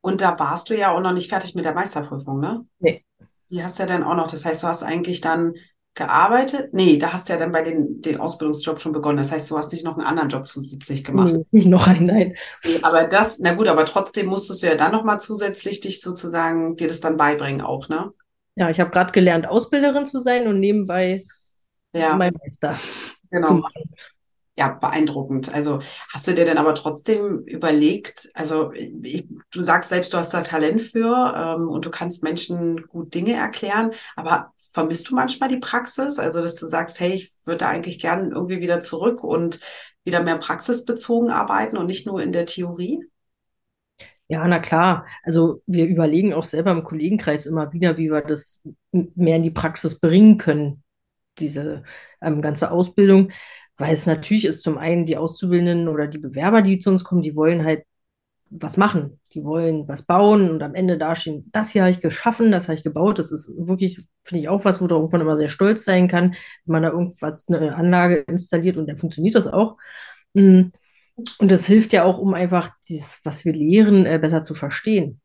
Und da warst du ja auch noch nicht fertig mit der Meisterprüfung, ne? Nee. Die hast du ja dann auch noch. Das heißt, du hast eigentlich dann gearbeitet? Nee, da hast du ja dann bei den, den Ausbildungsjob schon begonnen. Das heißt, du hast nicht noch einen anderen Job zusätzlich gemacht. Nee, *laughs* noch einen, nein. Aber das, na gut, aber trotzdem musstest du ja dann nochmal zusätzlich dich sozusagen dir das dann beibringen auch, ne? Ja, ich habe gerade gelernt, Ausbilderin zu sein und nebenbei Ja, mein Meister genau. Ja, beeindruckend. Also hast du dir denn aber trotzdem überlegt, also ich, du sagst selbst, du hast da Talent für ähm, und du kannst Menschen gut Dinge erklären, aber vermisst du manchmal die Praxis? Also dass du sagst, hey, ich würde da eigentlich gern irgendwie wieder zurück und wieder mehr praxisbezogen arbeiten und nicht nur in der Theorie? Ja, na klar. Also wir überlegen auch selber im Kollegenkreis immer wieder, wie wir das mehr in die Praxis bringen können, diese ähm, ganze Ausbildung. Weil es natürlich ist, zum einen die Auszubildenden oder die Bewerber, die zu uns kommen, die wollen halt was machen. Die wollen was bauen und am Ende dastehen, das hier habe ich geschaffen, das habe ich gebaut. Das ist wirklich, finde ich, auch was, worauf man immer sehr stolz sein kann, wenn man da irgendwas, eine Anlage installiert und dann funktioniert das auch. Mm, Und das hilft ja auch, um einfach dieses, was wir lehren, äh, besser zu verstehen.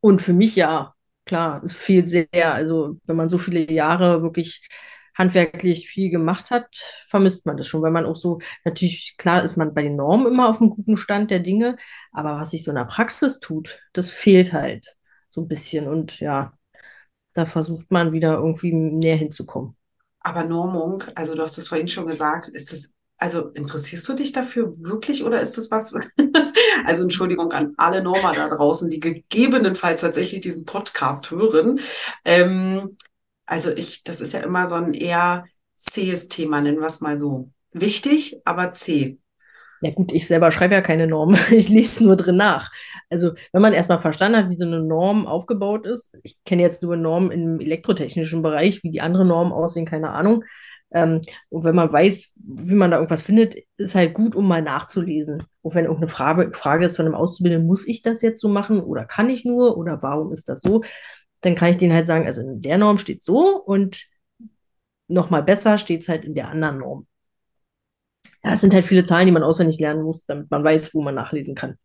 Und für mich ja, klar, es fehlt sehr. Also, wenn man so viele Jahre wirklich handwerklich viel gemacht hat, vermisst man das schon, weil man auch so, natürlich, klar ist man bei den Normen immer auf einem guten Stand der Dinge, aber was sich so in der Praxis tut, das fehlt halt so ein bisschen. Und ja, da versucht man wieder irgendwie näher hinzukommen. Aber Normung, also du hast es vorhin schon gesagt, ist es, also interessierst du dich dafür wirklich oder ist das was? *laughs* Also Entschuldigung an alle Norma da draußen, die gegebenenfalls tatsächlich diesen Podcast hören. Ähm, also ich, das ist ja immer so ein eher zähes Thema, nennen wir es mal so. Wichtig, aber zäh. Ja gut, ich selber schreibe ja keine Norm, *laughs* ich lese nur drin nach. Also wenn man erstmal verstanden hat, wie so eine Norm aufgebaut ist, ich kenne jetzt nur Normen im elektrotechnischen Bereich, wie die anderen Normen aussehen, keine Ahnung. Ähm, und wenn man weiß, wie man da irgendwas findet, ist halt gut, um mal nachzulesen. Und wenn irgendeine Frage, Frage ist von einem Auszubildenden, muss ich das jetzt so machen oder kann ich nur oder warum ist das so, dann kann ich denen halt sagen, also in der Norm steht so und nochmal besser steht es halt in der anderen Norm. Ja, es sind halt viele Zahlen, die man auswendig lernen muss, damit man weiß, wo man nachlesen kann.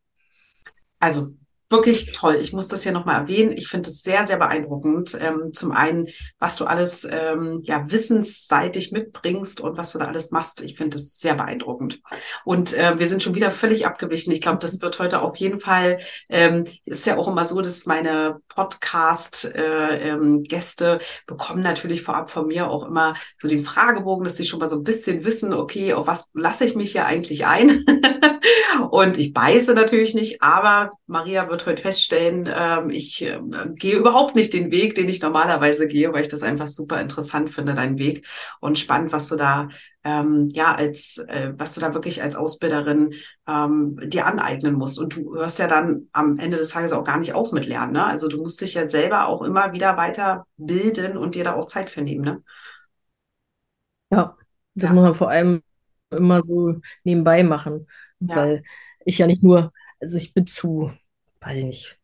Also wirklich toll. Ich muss das hier nochmal erwähnen. Ich finde es sehr, sehr beeindruckend. Ähm, zum einen, was du alles ähm, ja wissensseitig mitbringst und was du da alles machst. Ich finde es sehr beeindruckend. Und äh, wir sind schon wieder völlig abgewichen. Ich glaube, das wird heute auf jeden Fall, ähm, ist ja auch immer so, dass meine Podcast-Gäste äh, bekommen natürlich vorab von mir auch immer so den Fragebogen, dass sie schon mal so ein bisschen wissen, okay, auf was lasse ich mich hier eigentlich ein? *laughs* Und ich beiße natürlich nicht, aber Maria wird heute feststellen, ähm, ich äh, gehe überhaupt nicht den Weg, den ich normalerweise gehe, weil ich das einfach super interessant finde, deinen Weg. Und spannend, was du da, ähm, ja, als, äh, was du da wirklich als Ausbilderin ähm, dir aneignen musst. Und du hörst ja dann am Ende des Tages auch gar nicht auf mit Lernen. Ne? Also du musst dich ja selber auch immer wieder weiter bilden und dir da auch Zeit für nehmen. Ne? Ja, das Ja, muss man vor allem immer so nebenbei machen, ja. weil ich ja nicht nur, also ich bin zu, weiß ich nicht,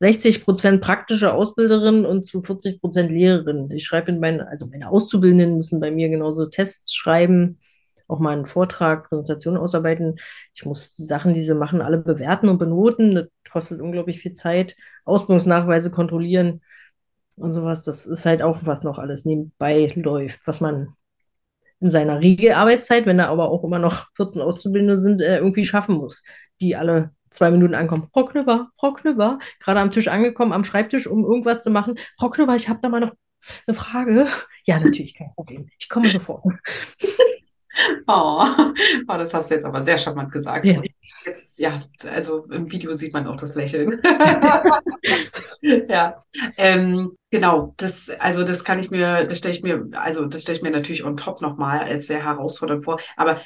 60 Prozent praktische Ausbilderin und zu 40 Prozent Lehrerin. Ich schreibe in meinen, also meine Auszubildenden müssen bei mir genauso Tests schreiben, auch mal einen Vortrag, Präsentation ausarbeiten. Ich muss die Sachen, die sie machen, alle bewerten und benoten. Das kostet unglaublich viel Zeit. Ausbildungsnachweise kontrollieren und sowas. Das ist halt auch, was noch alles nebenbei läuft, was man in seiner Regelarbeitszeit, wenn da aber auch immer noch 14 Auszubildende sind, äh, irgendwie schaffen muss, die alle zwei Minuten ankommen. Frau Knüpper, Frau Knüpper, gerade am Tisch angekommen, am Schreibtisch, um irgendwas zu machen. Frau Knüpper, ich habe da mal noch eine Frage. *laughs* Ja, natürlich, kein Problem. Ich komme sofort. *laughs* Oh, oh, das hast du jetzt aber sehr charmant gesagt. Ja. Jetzt, ja, also im Video sieht man auch das Lächeln. *laughs* Ja, ähm, genau. Das, also das kann ich mir, das stelle ich mir, also das stelle ich mir natürlich on top nochmal als sehr herausfordernd vor. Aber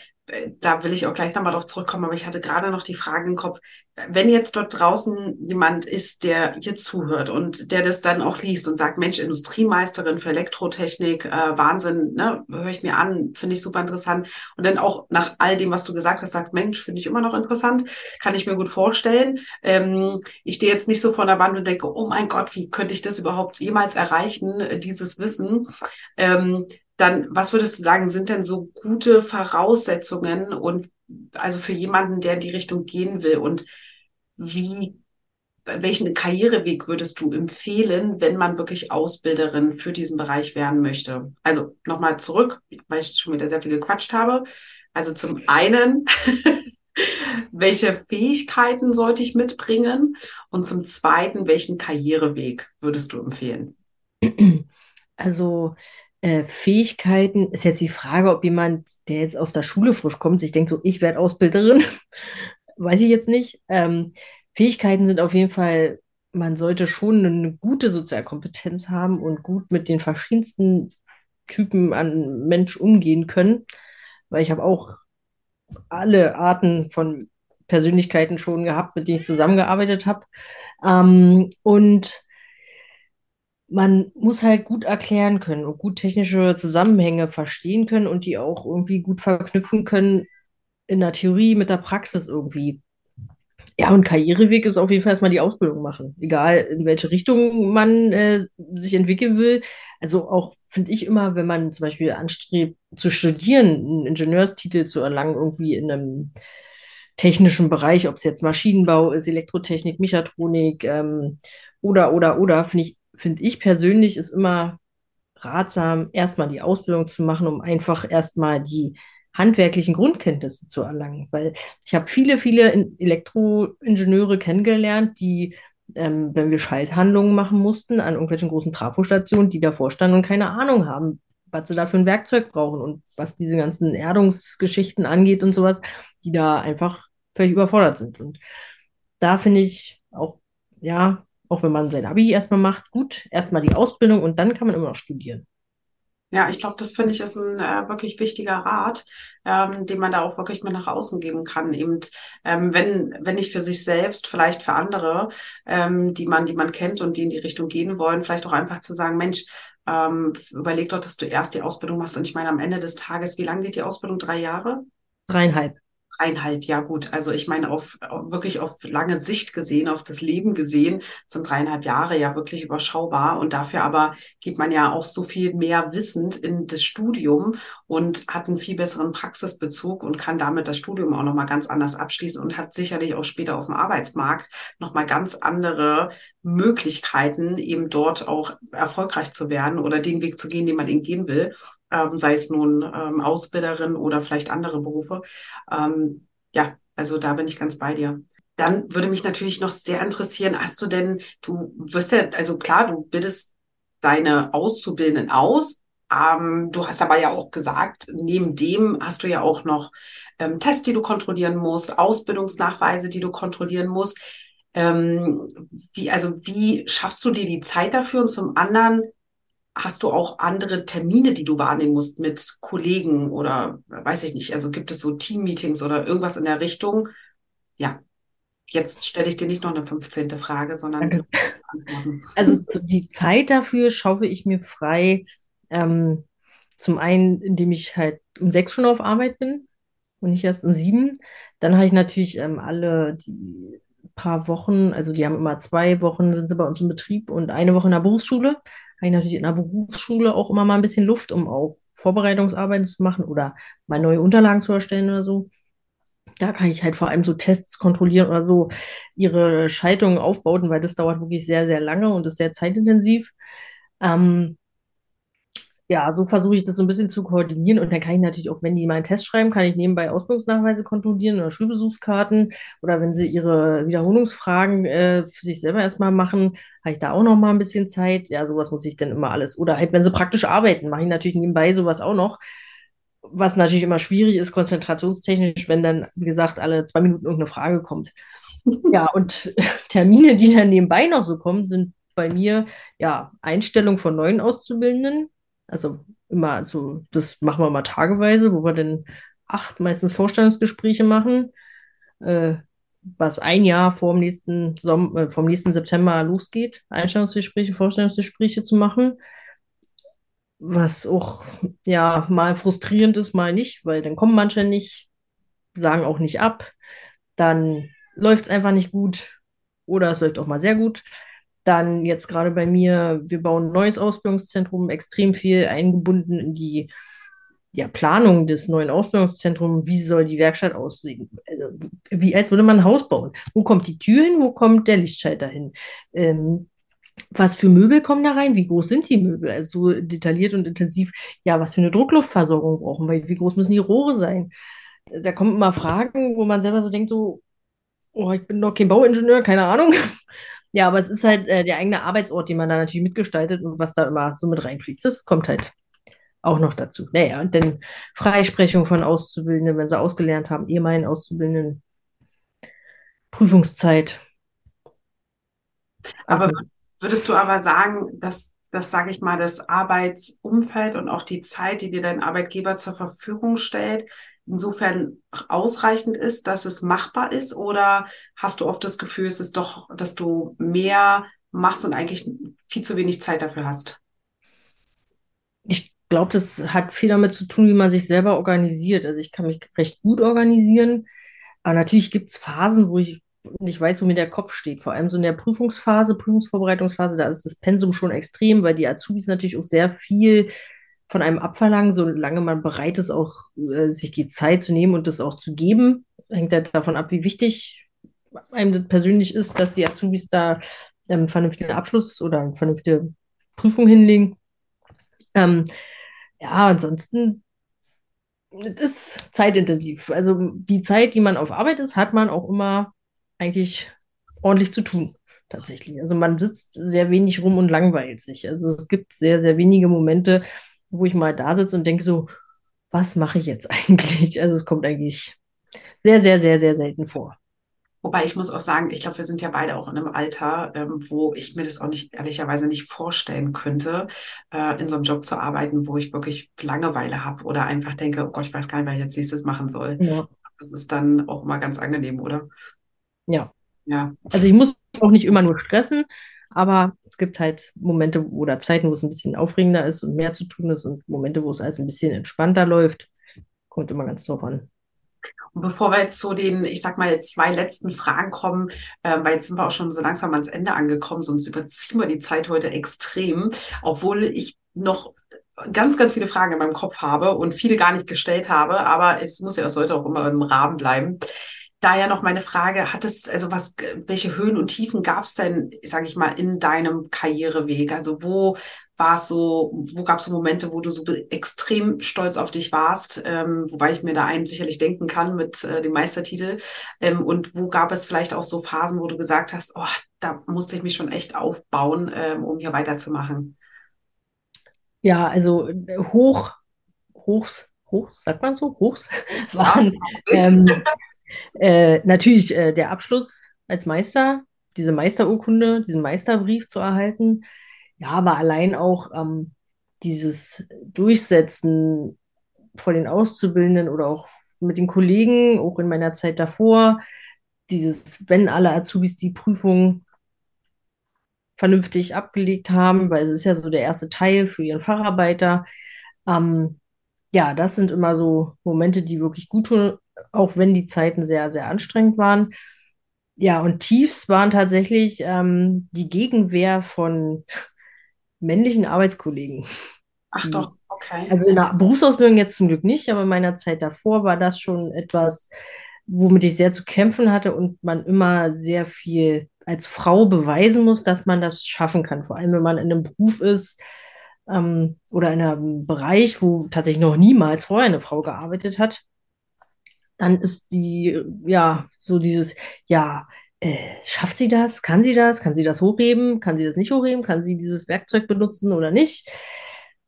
da will ich auch gleich nochmal drauf zurückkommen. Aber ich hatte gerade noch die Frage im Kopf, wenn jetzt dort draußen jemand ist, der hier zuhört und der das dann auch liest und sagt, Mensch, Industriemeisterin für Elektrotechnik, äh, Wahnsinn, ne, höre ich mir an, finde ich super interessant. Und dann auch nach all dem, was du gesagt hast, sagt, Mensch, finde ich immer noch interessant, kann ich mir gut vorstellen. Ähm, ich stehe jetzt nicht so vor der Wand und denke, oh mein Gott, wie könnte ich das überhaupt jemals erreichen, äh, dieses Wissen? Ähm, dann, was würdest du sagen, sind denn so gute Voraussetzungen und also für jemanden, der in die Richtung gehen will und wie welchen Karriereweg würdest du empfehlen, wenn man wirklich Ausbilderin für diesen Bereich werden möchte? Also nochmal zurück, weil ich schon wieder sehr viel gequatscht habe. Also zum einen, *laughs* welche Fähigkeiten sollte ich mitbringen? Und zum zweiten, welchen Karriereweg würdest du empfehlen? Also äh, Fähigkeiten ist jetzt die Frage, ob jemand, der jetzt aus der Schule frisch kommt, sich denkt, so ich werde Ausbilderin, *laughs* weiß ich jetzt nicht. Ähm, Fähigkeiten sind auf jeden Fall, man sollte schon eine gute Sozialkompetenz haben und gut mit den verschiedensten Typen an Mensch umgehen können, weil ich habe auch alle Arten von Persönlichkeiten schon gehabt, mit denen ich zusammengearbeitet habe. Ähm, und man muss halt gut erklären können und gut technische Zusammenhänge verstehen können und die auch irgendwie gut verknüpfen können in der Theorie mit der Praxis irgendwie. Ja, und Karriereweg ist auf jeden Fall erstmal die Ausbildung machen. Egal, in welche Richtung man äh, sich entwickeln will. Also auch finde ich immer, wenn man zum Beispiel anstrebt zu studieren, einen Ingenieurstitel zu erlangen, irgendwie in einem technischen Bereich, ob es jetzt Maschinenbau ist, Elektrotechnik, Mechatronik ähm, oder, oder, oder, finde ich finde ich persönlich, ist immer ratsam, erstmal die Ausbildung zu machen, um einfach erstmal die handwerklichen Grundkenntnisse zu erlangen. Weil ich habe viele, viele Elektroingenieure kennengelernt, die, ähm, wenn wir Schalthandlungen machen mussten an irgendwelchen großen Trafostationen, die davor standen und keine Ahnung haben, was sie da für ein Werkzeug brauchen und was diese ganzen Erdungsgeschichten angeht und sowas, die da einfach völlig überfordert sind. Und da finde ich auch, ja, auch wenn man sein Abi erstmal macht, gut, erstmal die Ausbildung und dann kann man immer noch studieren. Ja, ich glaube, das finde ich ist ein äh, wirklich wichtiger Rat, ähm, den man da auch wirklich mal nach außen geben kann. Eben, ähm, wenn, wenn nicht für sich selbst, vielleicht für andere, ähm, die man, die man kennt und die in die Richtung gehen wollen, vielleicht auch einfach zu sagen, Mensch, ähm, überleg doch, dass du erst die Ausbildung machst. Und ich meine, am Ende des Tages, wie lange geht die Ausbildung? Drei Jahre? Dreieinhalb. Dreieinhalb, ja gut. Also ich meine, auf, wirklich auf lange Sicht gesehen, auf das Leben gesehen, sind dreieinhalb Jahre ja wirklich überschaubar. Und dafür aber geht man ja auch so viel mehr wissend in das Studium und hat einen viel besseren Praxisbezug und kann damit das Studium auch nochmal ganz anders abschließen und hat sicherlich auch später auf dem Arbeitsmarkt nochmal ganz andere Möglichkeiten, eben dort auch erfolgreich zu werden oder den Weg zu gehen, den man eben gehen will ähm, sei es nun ähm, Ausbilderin oder vielleicht andere Berufe. Ähm, ja, also da bin ich ganz bei dir. Dann würde mich natürlich noch sehr interessieren, hast du denn, du wirst ja, also klar, du bildest deine Auszubildenden aus, ähm, du hast aber ja auch gesagt, neben dem hast du ja auch noch ähm, Tests, die du kontrollieren musst, Ausbildungsnachweise, die du kontrollieren musst. Ähm, wie, also wie schaffst du dir die Zeit dafür? Und zum anderen, hast du auch andere Termine, die du wahrnehmen musst mit Kollegen oder weiß ich nicht, also gibt es so Teammeetings oder irgendwas in der Richtung? Ja, jetzt stelle ich dir nicht noch eine 15. Frage, sondern. *laughs* Also die Zeit dafür schaufe ich mir frei. Ähm, zum einen, indem ich halt um sechs schon auf Arbeit bin und nicht erst um sieben. Dann habe ich natürlich ähm, alle die paar Wochen, also die haben immer zwei Wochen sind sie bei uns im Betrieb und eine Woche in der Berufsschule habe ich natürlich in der Berufsschule auch immer mal ein bisschen Luft, um auch Vorbereitungsarbeiten zu machen oder mal neue Unterlagen zu erstellen oder so. Da kann ich halt vor allem so Tests kontrollieren oder so ihre Schaltungen aufbauen, weil das dauert wirklich sehr, sehr lange und ist sehr zeitintensiv. Ähm, ja, so versuche ich das so ein bisschen zu koordinieren und dann kann ich natürlich auch, wenn die mal einen Test schreiben, kann ich nebenbei Ausbildungsnachweise kontrollieren oder Schulbesuchskarten oder wenn sie ihre Wiederholungsfragen äh, für sich selber erstmal machen, habe ich da auch noch mal ein bisschen Zeit. Ja, sowas muss ich dann immer alles. Oder halt, wenn sie praktisch arbeiten, mache ich natürlich nebenbei sowas auch noch. Was natürlich immer schwierig ist, konzentrationstechnisch, wenn dann, wie gesagt, alle zwei Minuten irgendeine Frage kommt. *laughs* Ja, und *laughs* Termine, die dann nebenbei noch so kommen, sind bei mir ja Einstellung von neuen Auszubildenden also immer, so, das machen wir mal tageweise, wo wir dann acht meistens Vorstellungsgespräche machen, äh, was ein Jahr vor dem nächsten Som äh, vom nächsten September losgeht, Einstellungsgespräche, Vorstellungsgespräche zu machen. Was auch ja mal frustrierend ist, mal nicht, weil dann kommen manche nicht, sagen auch nicht ab, dann läuft es einfach nicht gut oder es läuft auch mal sehr gut. Dann jetzt gerade bei mir, wir bauen ein neues Ausbildungszentrum, extrem viel eingebunden in die ja, Planung des neuen Ausbildungszentrums, wie soll die Werkstatt aussehen? Also, wie als würde man ein Haus bauen. Wo kommt die Tür hin? Wo kommt der Lichtschalter hin? Ähm, was für Möbel kommen da rein? Wie groß sind die Möbel? Also so detailliert und intensiv. Ja, was für eine Druckluftversorgung brauchen wir? Wie groß müssen die Rohre sein? Da kommen immer Fragen, wo man selber so denkt, so, oh, ich bin doch kein Bauingenieur, keine Ahnung. Ja, aber es ist halt äh, der eigene Arbeitsort, den man da natürlich mitgestaltet und was da immer so mit reinfließt. Das kommt halt auch noch dazu. Naja, und dann Freisprechung von Auszubildenden, wenn sie ausgelernt haben, ehemaligen Auszubildenden, Prüfungszeit. Aber also, würdest du aber sagen, dass das, sage ich mal, das Arbeitsumfeld und auch die Zeit, die dir dein Arbeitgeber zur Verfügung stellt, insofern ausreichend ist, dass es machbar ist? Oder hast du oft das Gefühl, es ist doch, dass du mehr machst und eigentlich viel zu wenig Zeit dafür hast? Ich glaube, das hat viel damit zu tun, wie man sich selber organisiert. Also ich kann mich recht gut organisieren, aber natürlich gibt es Phasen, wo ich nicht weiß, wo mir der Kopf steht. Vor allem so in der Prüfungsphase, Prüfungsvorbereitungsphase, da ist das Pensum schon extrem, weil die Azubis natürlich auch sehr viel von einem abverlangen, solange man bereit ist, auch äh, sich die Zeit zu nehmen und das auch zu geben. Hängt halt davon ab, wie wichtig einem das persönlich ist, dass die Azubis da ähm, einen vernünftigen Abschluss oder eine vernünftige Prüfung hinlegen. Ähm, ja, ansonsten es ist zeitintensiv. Also die Zeit, die man auf Arbeit ist, hat man auch immer eigentlich ordentlich zu tun, tatsächlich. Also man sitzt sehr wenig rum und langweilt sich. Also es gibt sehr, sehr wenige Momente, wo ich mal da sitze und denke so, was mache ich jetzt *laughs* eigentlich? Also es kommt eigentlich sehr, sehr, sehr, sehr selten vor. Wobei ich muss auch sagen, ich glaube, wir sind ja beide auch in einem Alter, ähm, wo ich mir das auch nicht ehrlicherweise nicht vorstellen könnte, äh, in so einem Job zu arbeiten, wo ich wirklich Langeweile habe oder einfach denke, oh Gott, ich weiß gar nicht, was ich jetzt nächstes machen soll. Ja. Das ist dann auch immer ganz angenehm, oder? Ja. Ja. Also ich muss auch nicht immer nur stressen, aber es gibt halt Momente oder Zeiten, wo es ein bisschen aufregender ist und mehr zu tun ist und Momente, wo es alles ein bisschen entspannter läuft. Kommt immer ganz drauf an. Und bevor wir jetzt zu den, ich sag mal, zwei letzten Fragen kommen, äh, weil jetzt sind wir auch schon so langsam ans Ende angekommen, sonst überziehen wir die Zeit heute extrem, obwohl ich noch ganz, ganz viele Fragen in meinem Kopf habe und viele gar nicht gestellt habe, aber es muss ja, es sollte auch immer im Rahmen bleiben daher noch meine Frage, hat es, also was, welche Höhen und Tiefen gab es denn, sage ich mal, in deinem Karriereweg? Also wo war es so, wo gab es so Momente, wo du so extrem stolz auf dich warst, ähm, wobei ich mir da einen sicherlich denken kann mit äh, dem Meistertitel. Ähm, und wo gab es vielleicht auch so Phasen, wo du gesagt hast, oh, da musste ich mich schon echt aufbauen, ähm, um hier weiterzumachen? Ja, also äh, hoch, hochs, hochs, sagt man so, hochs, *laughs* waren, ja, *laughs* äh, natürlich äh, der Abschluss als Meister, diese Meisterurkunde, diesen Meisterbrief zu erhalten. Ja, aber allein auch ähm, dieses Durchsetzen vor den Auszubildenden oder auch mit den Kollegen, auch in meiner Zeit davor, dieses, wenn alle Azubis die Prüfung vernünftig abgelegt haben, weil es ist ja so der erste Teil für ihren Facharbeiter. Ähm, ja, das sind immer so Momente, die wirklich gut tun auch wenn die Zeiten sehr, sehr anstrengend waren. Ja, und Tiefs waren tatsächlich ähm, die Gegenwehr von männlichen Arbeitskollegen. Ach doch, okay. Also in der Berufsausbildung jetzt zum Glück nicht, aber in meiner Zeit davor war das schon etwas, womit ich sehr zu kämpfen hatte und man immer sehr viel als Frau beweisen muss, dass man das schaffen kann. Vor allem, wenn man in einem Beruf ist ähm, oder in einem Bereich, wo tatsächlich noch niemals vorher eine Frau gearbeitet hat dann ist die, ja, so dieses, ja, äh, schafft sie das? Kann sie das? Kann sie das hochheben? Kann sie das nicht hochheben? Kann sie dieses Werkzeug benutzen oder nicht?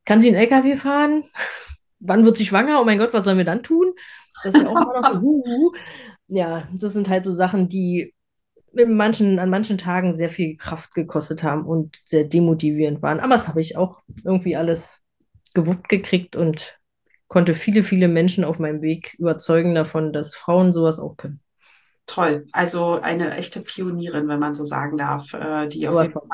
Kann sie einen LKW fahren? *laughs* Wann wird sie schwanger? Oh mein Gott, was sollen wir dann tun? Das ist ja auch immer noch so, *laughs* hu, hu. Ja, das sind halt so Sachen, die in manchen, an manchen Tagen sehr viel Kraft gekostet haben und sehr demotivierend waren. Aber das habe ich auch irgendwie alles gewuppt gekriegt und konnte viele, viele Menschen auf meinem Weg überzeugen davon, dass Frauen sowas auch können. Toll, also eine echte Pionierin, wenn man so sagen darf, äh, die auf jeden Fall,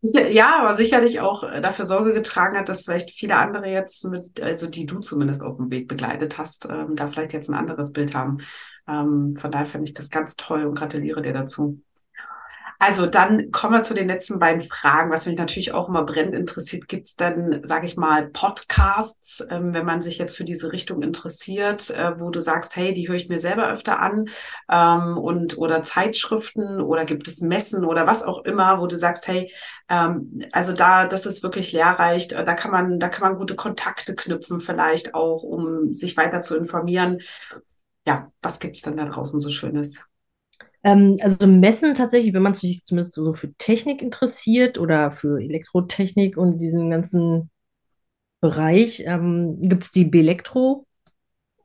*laughs* ja, aber sicherlich auch dafür Sorge getragen hat, dass vielleicht viele andere jetzt mit, also die du zumindest auf dem Weg begleitet hast, ähm, da vielleicht jetzt ein anderes Bild haben. Ähm, von daher finde ich das ganz toll und gratuliere dir dazu. Also dann kommen wir zu den letzten beiden Fragen, was mich natürlich auch immer brennend interessiert. Gibt es denn, sage ich mal, Podcasts, ähm, wenn man sich jetzt für diese Richtung interessiert, äh, wo du sagst, hey, die höre ich mir selber öfter an ähm, und oder Zeitschriften oder gibt es Messen oder was auch immer, wo du sagst, hey, ähm, also da, das ist wirklich lehrreich. Da kann man, da kann man gute Kontakte knüpfen, vielleicht auch, um sich weiter zu informieren. Ja, was gibt es denn da draußen so Schönes? Ähm, also Messen tatsächlich, wenn man sich zumindest so für Technik interessiert oder für Elektrotechnik und diesen ganzen Bereich, ähm, gibt es die Belektro.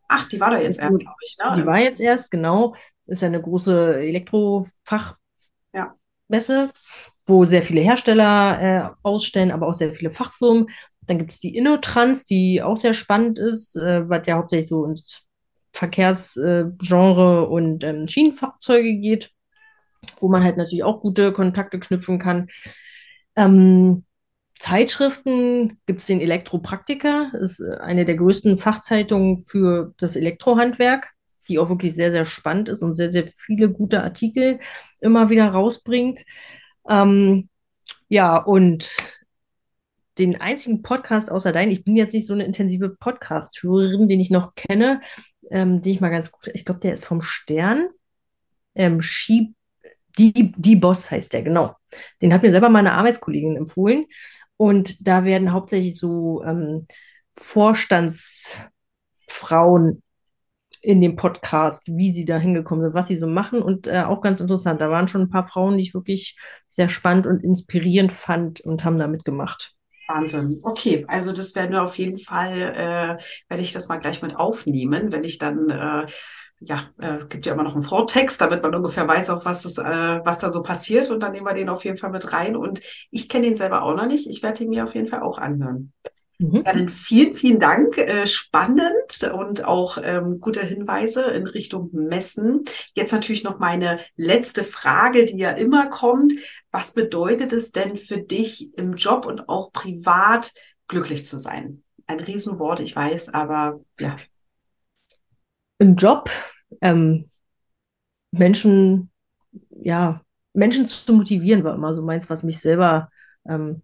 Ach, die war da jetzt erst, glaube ich, ne? Die war jetzt erst, genau. Ist ja eine große Elektrofachmesse, ja. wo sehr viele Hersteller äh, ausstellen, aber auch sehr viele Fachfirmen. Dann gibt es die Innotrans, die auch sehr spannend ist, äh, was ja hauptsächlich so ins Verkehrsgenre und ähm, Schienenfahrzeuge geht, wo man halt natürlich auch gute Kontakte knüpfen kann. Ähm, Zeitschriften gibt es den Elektropraktiker, ist äh, eine der größten Fachzeitungen für das Elektrohandwerk, die auch wirklich sehr, sehr spannend ist und sehr, sehr viele gute Artikel immer wieder rausbringt. Ähm, ja, und den einzigen Podcast außer dein, ich bin jetzt nicht so eine intensive Podcast-Hörerin, den ich noch kenne, ähm, den ich mal ganz gut, ich glaube, der ist vom Stern. Ähm, Ski, die, die Boss heißt der, genau. Den hat mir selber meine Arbeitskollegin empfohlen. Und da werden hauptsächlich so ähm, Vorstandsfrauen in dem Podcast, wie sie da hingekommen sind, was sie so machen und äh, auch ganz interessant. Da waren schon ein paar Frauen, die ich wirklich sehr spannend und inspirierend fand und haben da mitgemacht. Wahnsinn. Okay, also das werden wir auf jeden Fall, äh, werde ich das mal gleich mit aufnehmen, wenn ich dann, äh, ja, äh, gibt ja immer noch einen Vortext, damit man ungefähr weiß, auf was, das, äh, was da so passiert und dann nehmen wir den auf jeden Fall mit rein und ich kenne den selber auch noch nicht, ich werde ihn mir auf jeden Fall auch anhören. Mhm. Ja, dann vielen, vielen Dank. Äh, spannend und auch ähm, gute Hinweise in Richtung Messen. Jetzt natürlich noch meine letzte Frage, die ja immer kommt. Was bedeutet es denn für dich im Job und auch privat glücklich zu sein? Ein Riesenwort, ich weiß, aber ja. Im Job ähm, Menschen, ja, Menschen zu motivieren war immer so meins, was mich selber ähm,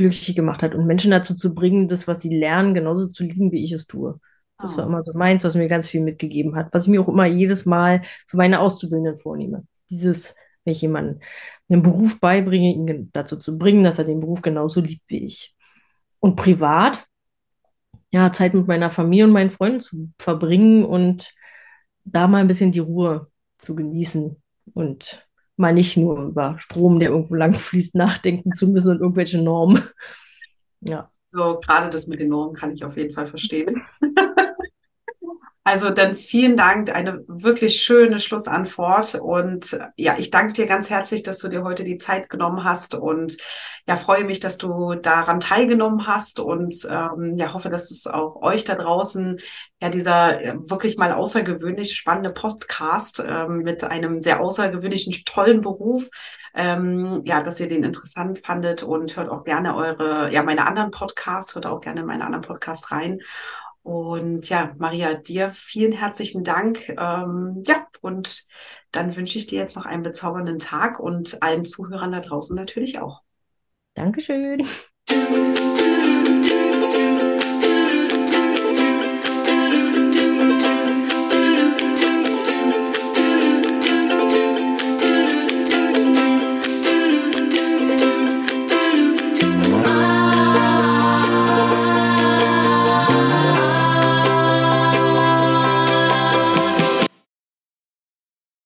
glücklich gemacht hat und Menschen dazu zu bringen, das, was sie lernen, genauso zu lieben, wie ich es tue. Das oh. war immer so meins, was mir ganz viel mitgegeben hat, was ich mir auch immer jedes Mal für meine Auszubildenden vornehme. Dieses, wenn ich jemanden einen Beruf beibringe, ihn dazu zu bringen, dass er den Beruf genauso liebt wie ich. Und privat, ja, Zeit mit meiner Familie und meinen Freunden zu verbringen und da mal ein bisschen die Ruhe zu genießen und mal nicht nur über Strom, der irgendwo lang fließt, nachdenken zu müssen und irgendwelche Normen. Ja. So, gerade das mit den Normen kann ich auf jeden Fall verstehen. *laughs* Also dann vielen Dank, eine wirklich schöne Schlussantwort. Und ja, ich danke dir ganz herzlich, dass du dir heute die Zeit genommen hast und ja, freue mich, dass du daran teilgenommen hast und ähm, ja, hoffe, dass es auch euch da draußen ja dieser wirklich mal außergewöhnlich spannende Podcast ähm, mit einem sehr außergewöhnlichen, tollen Beruf ähm, ja, dass ihr den interessant fandet und hört auch gerne eure, ja, meine anderen Podcasts, hört auch gerne in meine anderen Podcasts rein. Und ja, Maria, dir vielen herzlichen Dank. Ähm, ja, und dann wünsche ich dir jetzt noch einen bezaubernden Tag und allen Zuhörern da draußen natürlich auch. Dankeschön.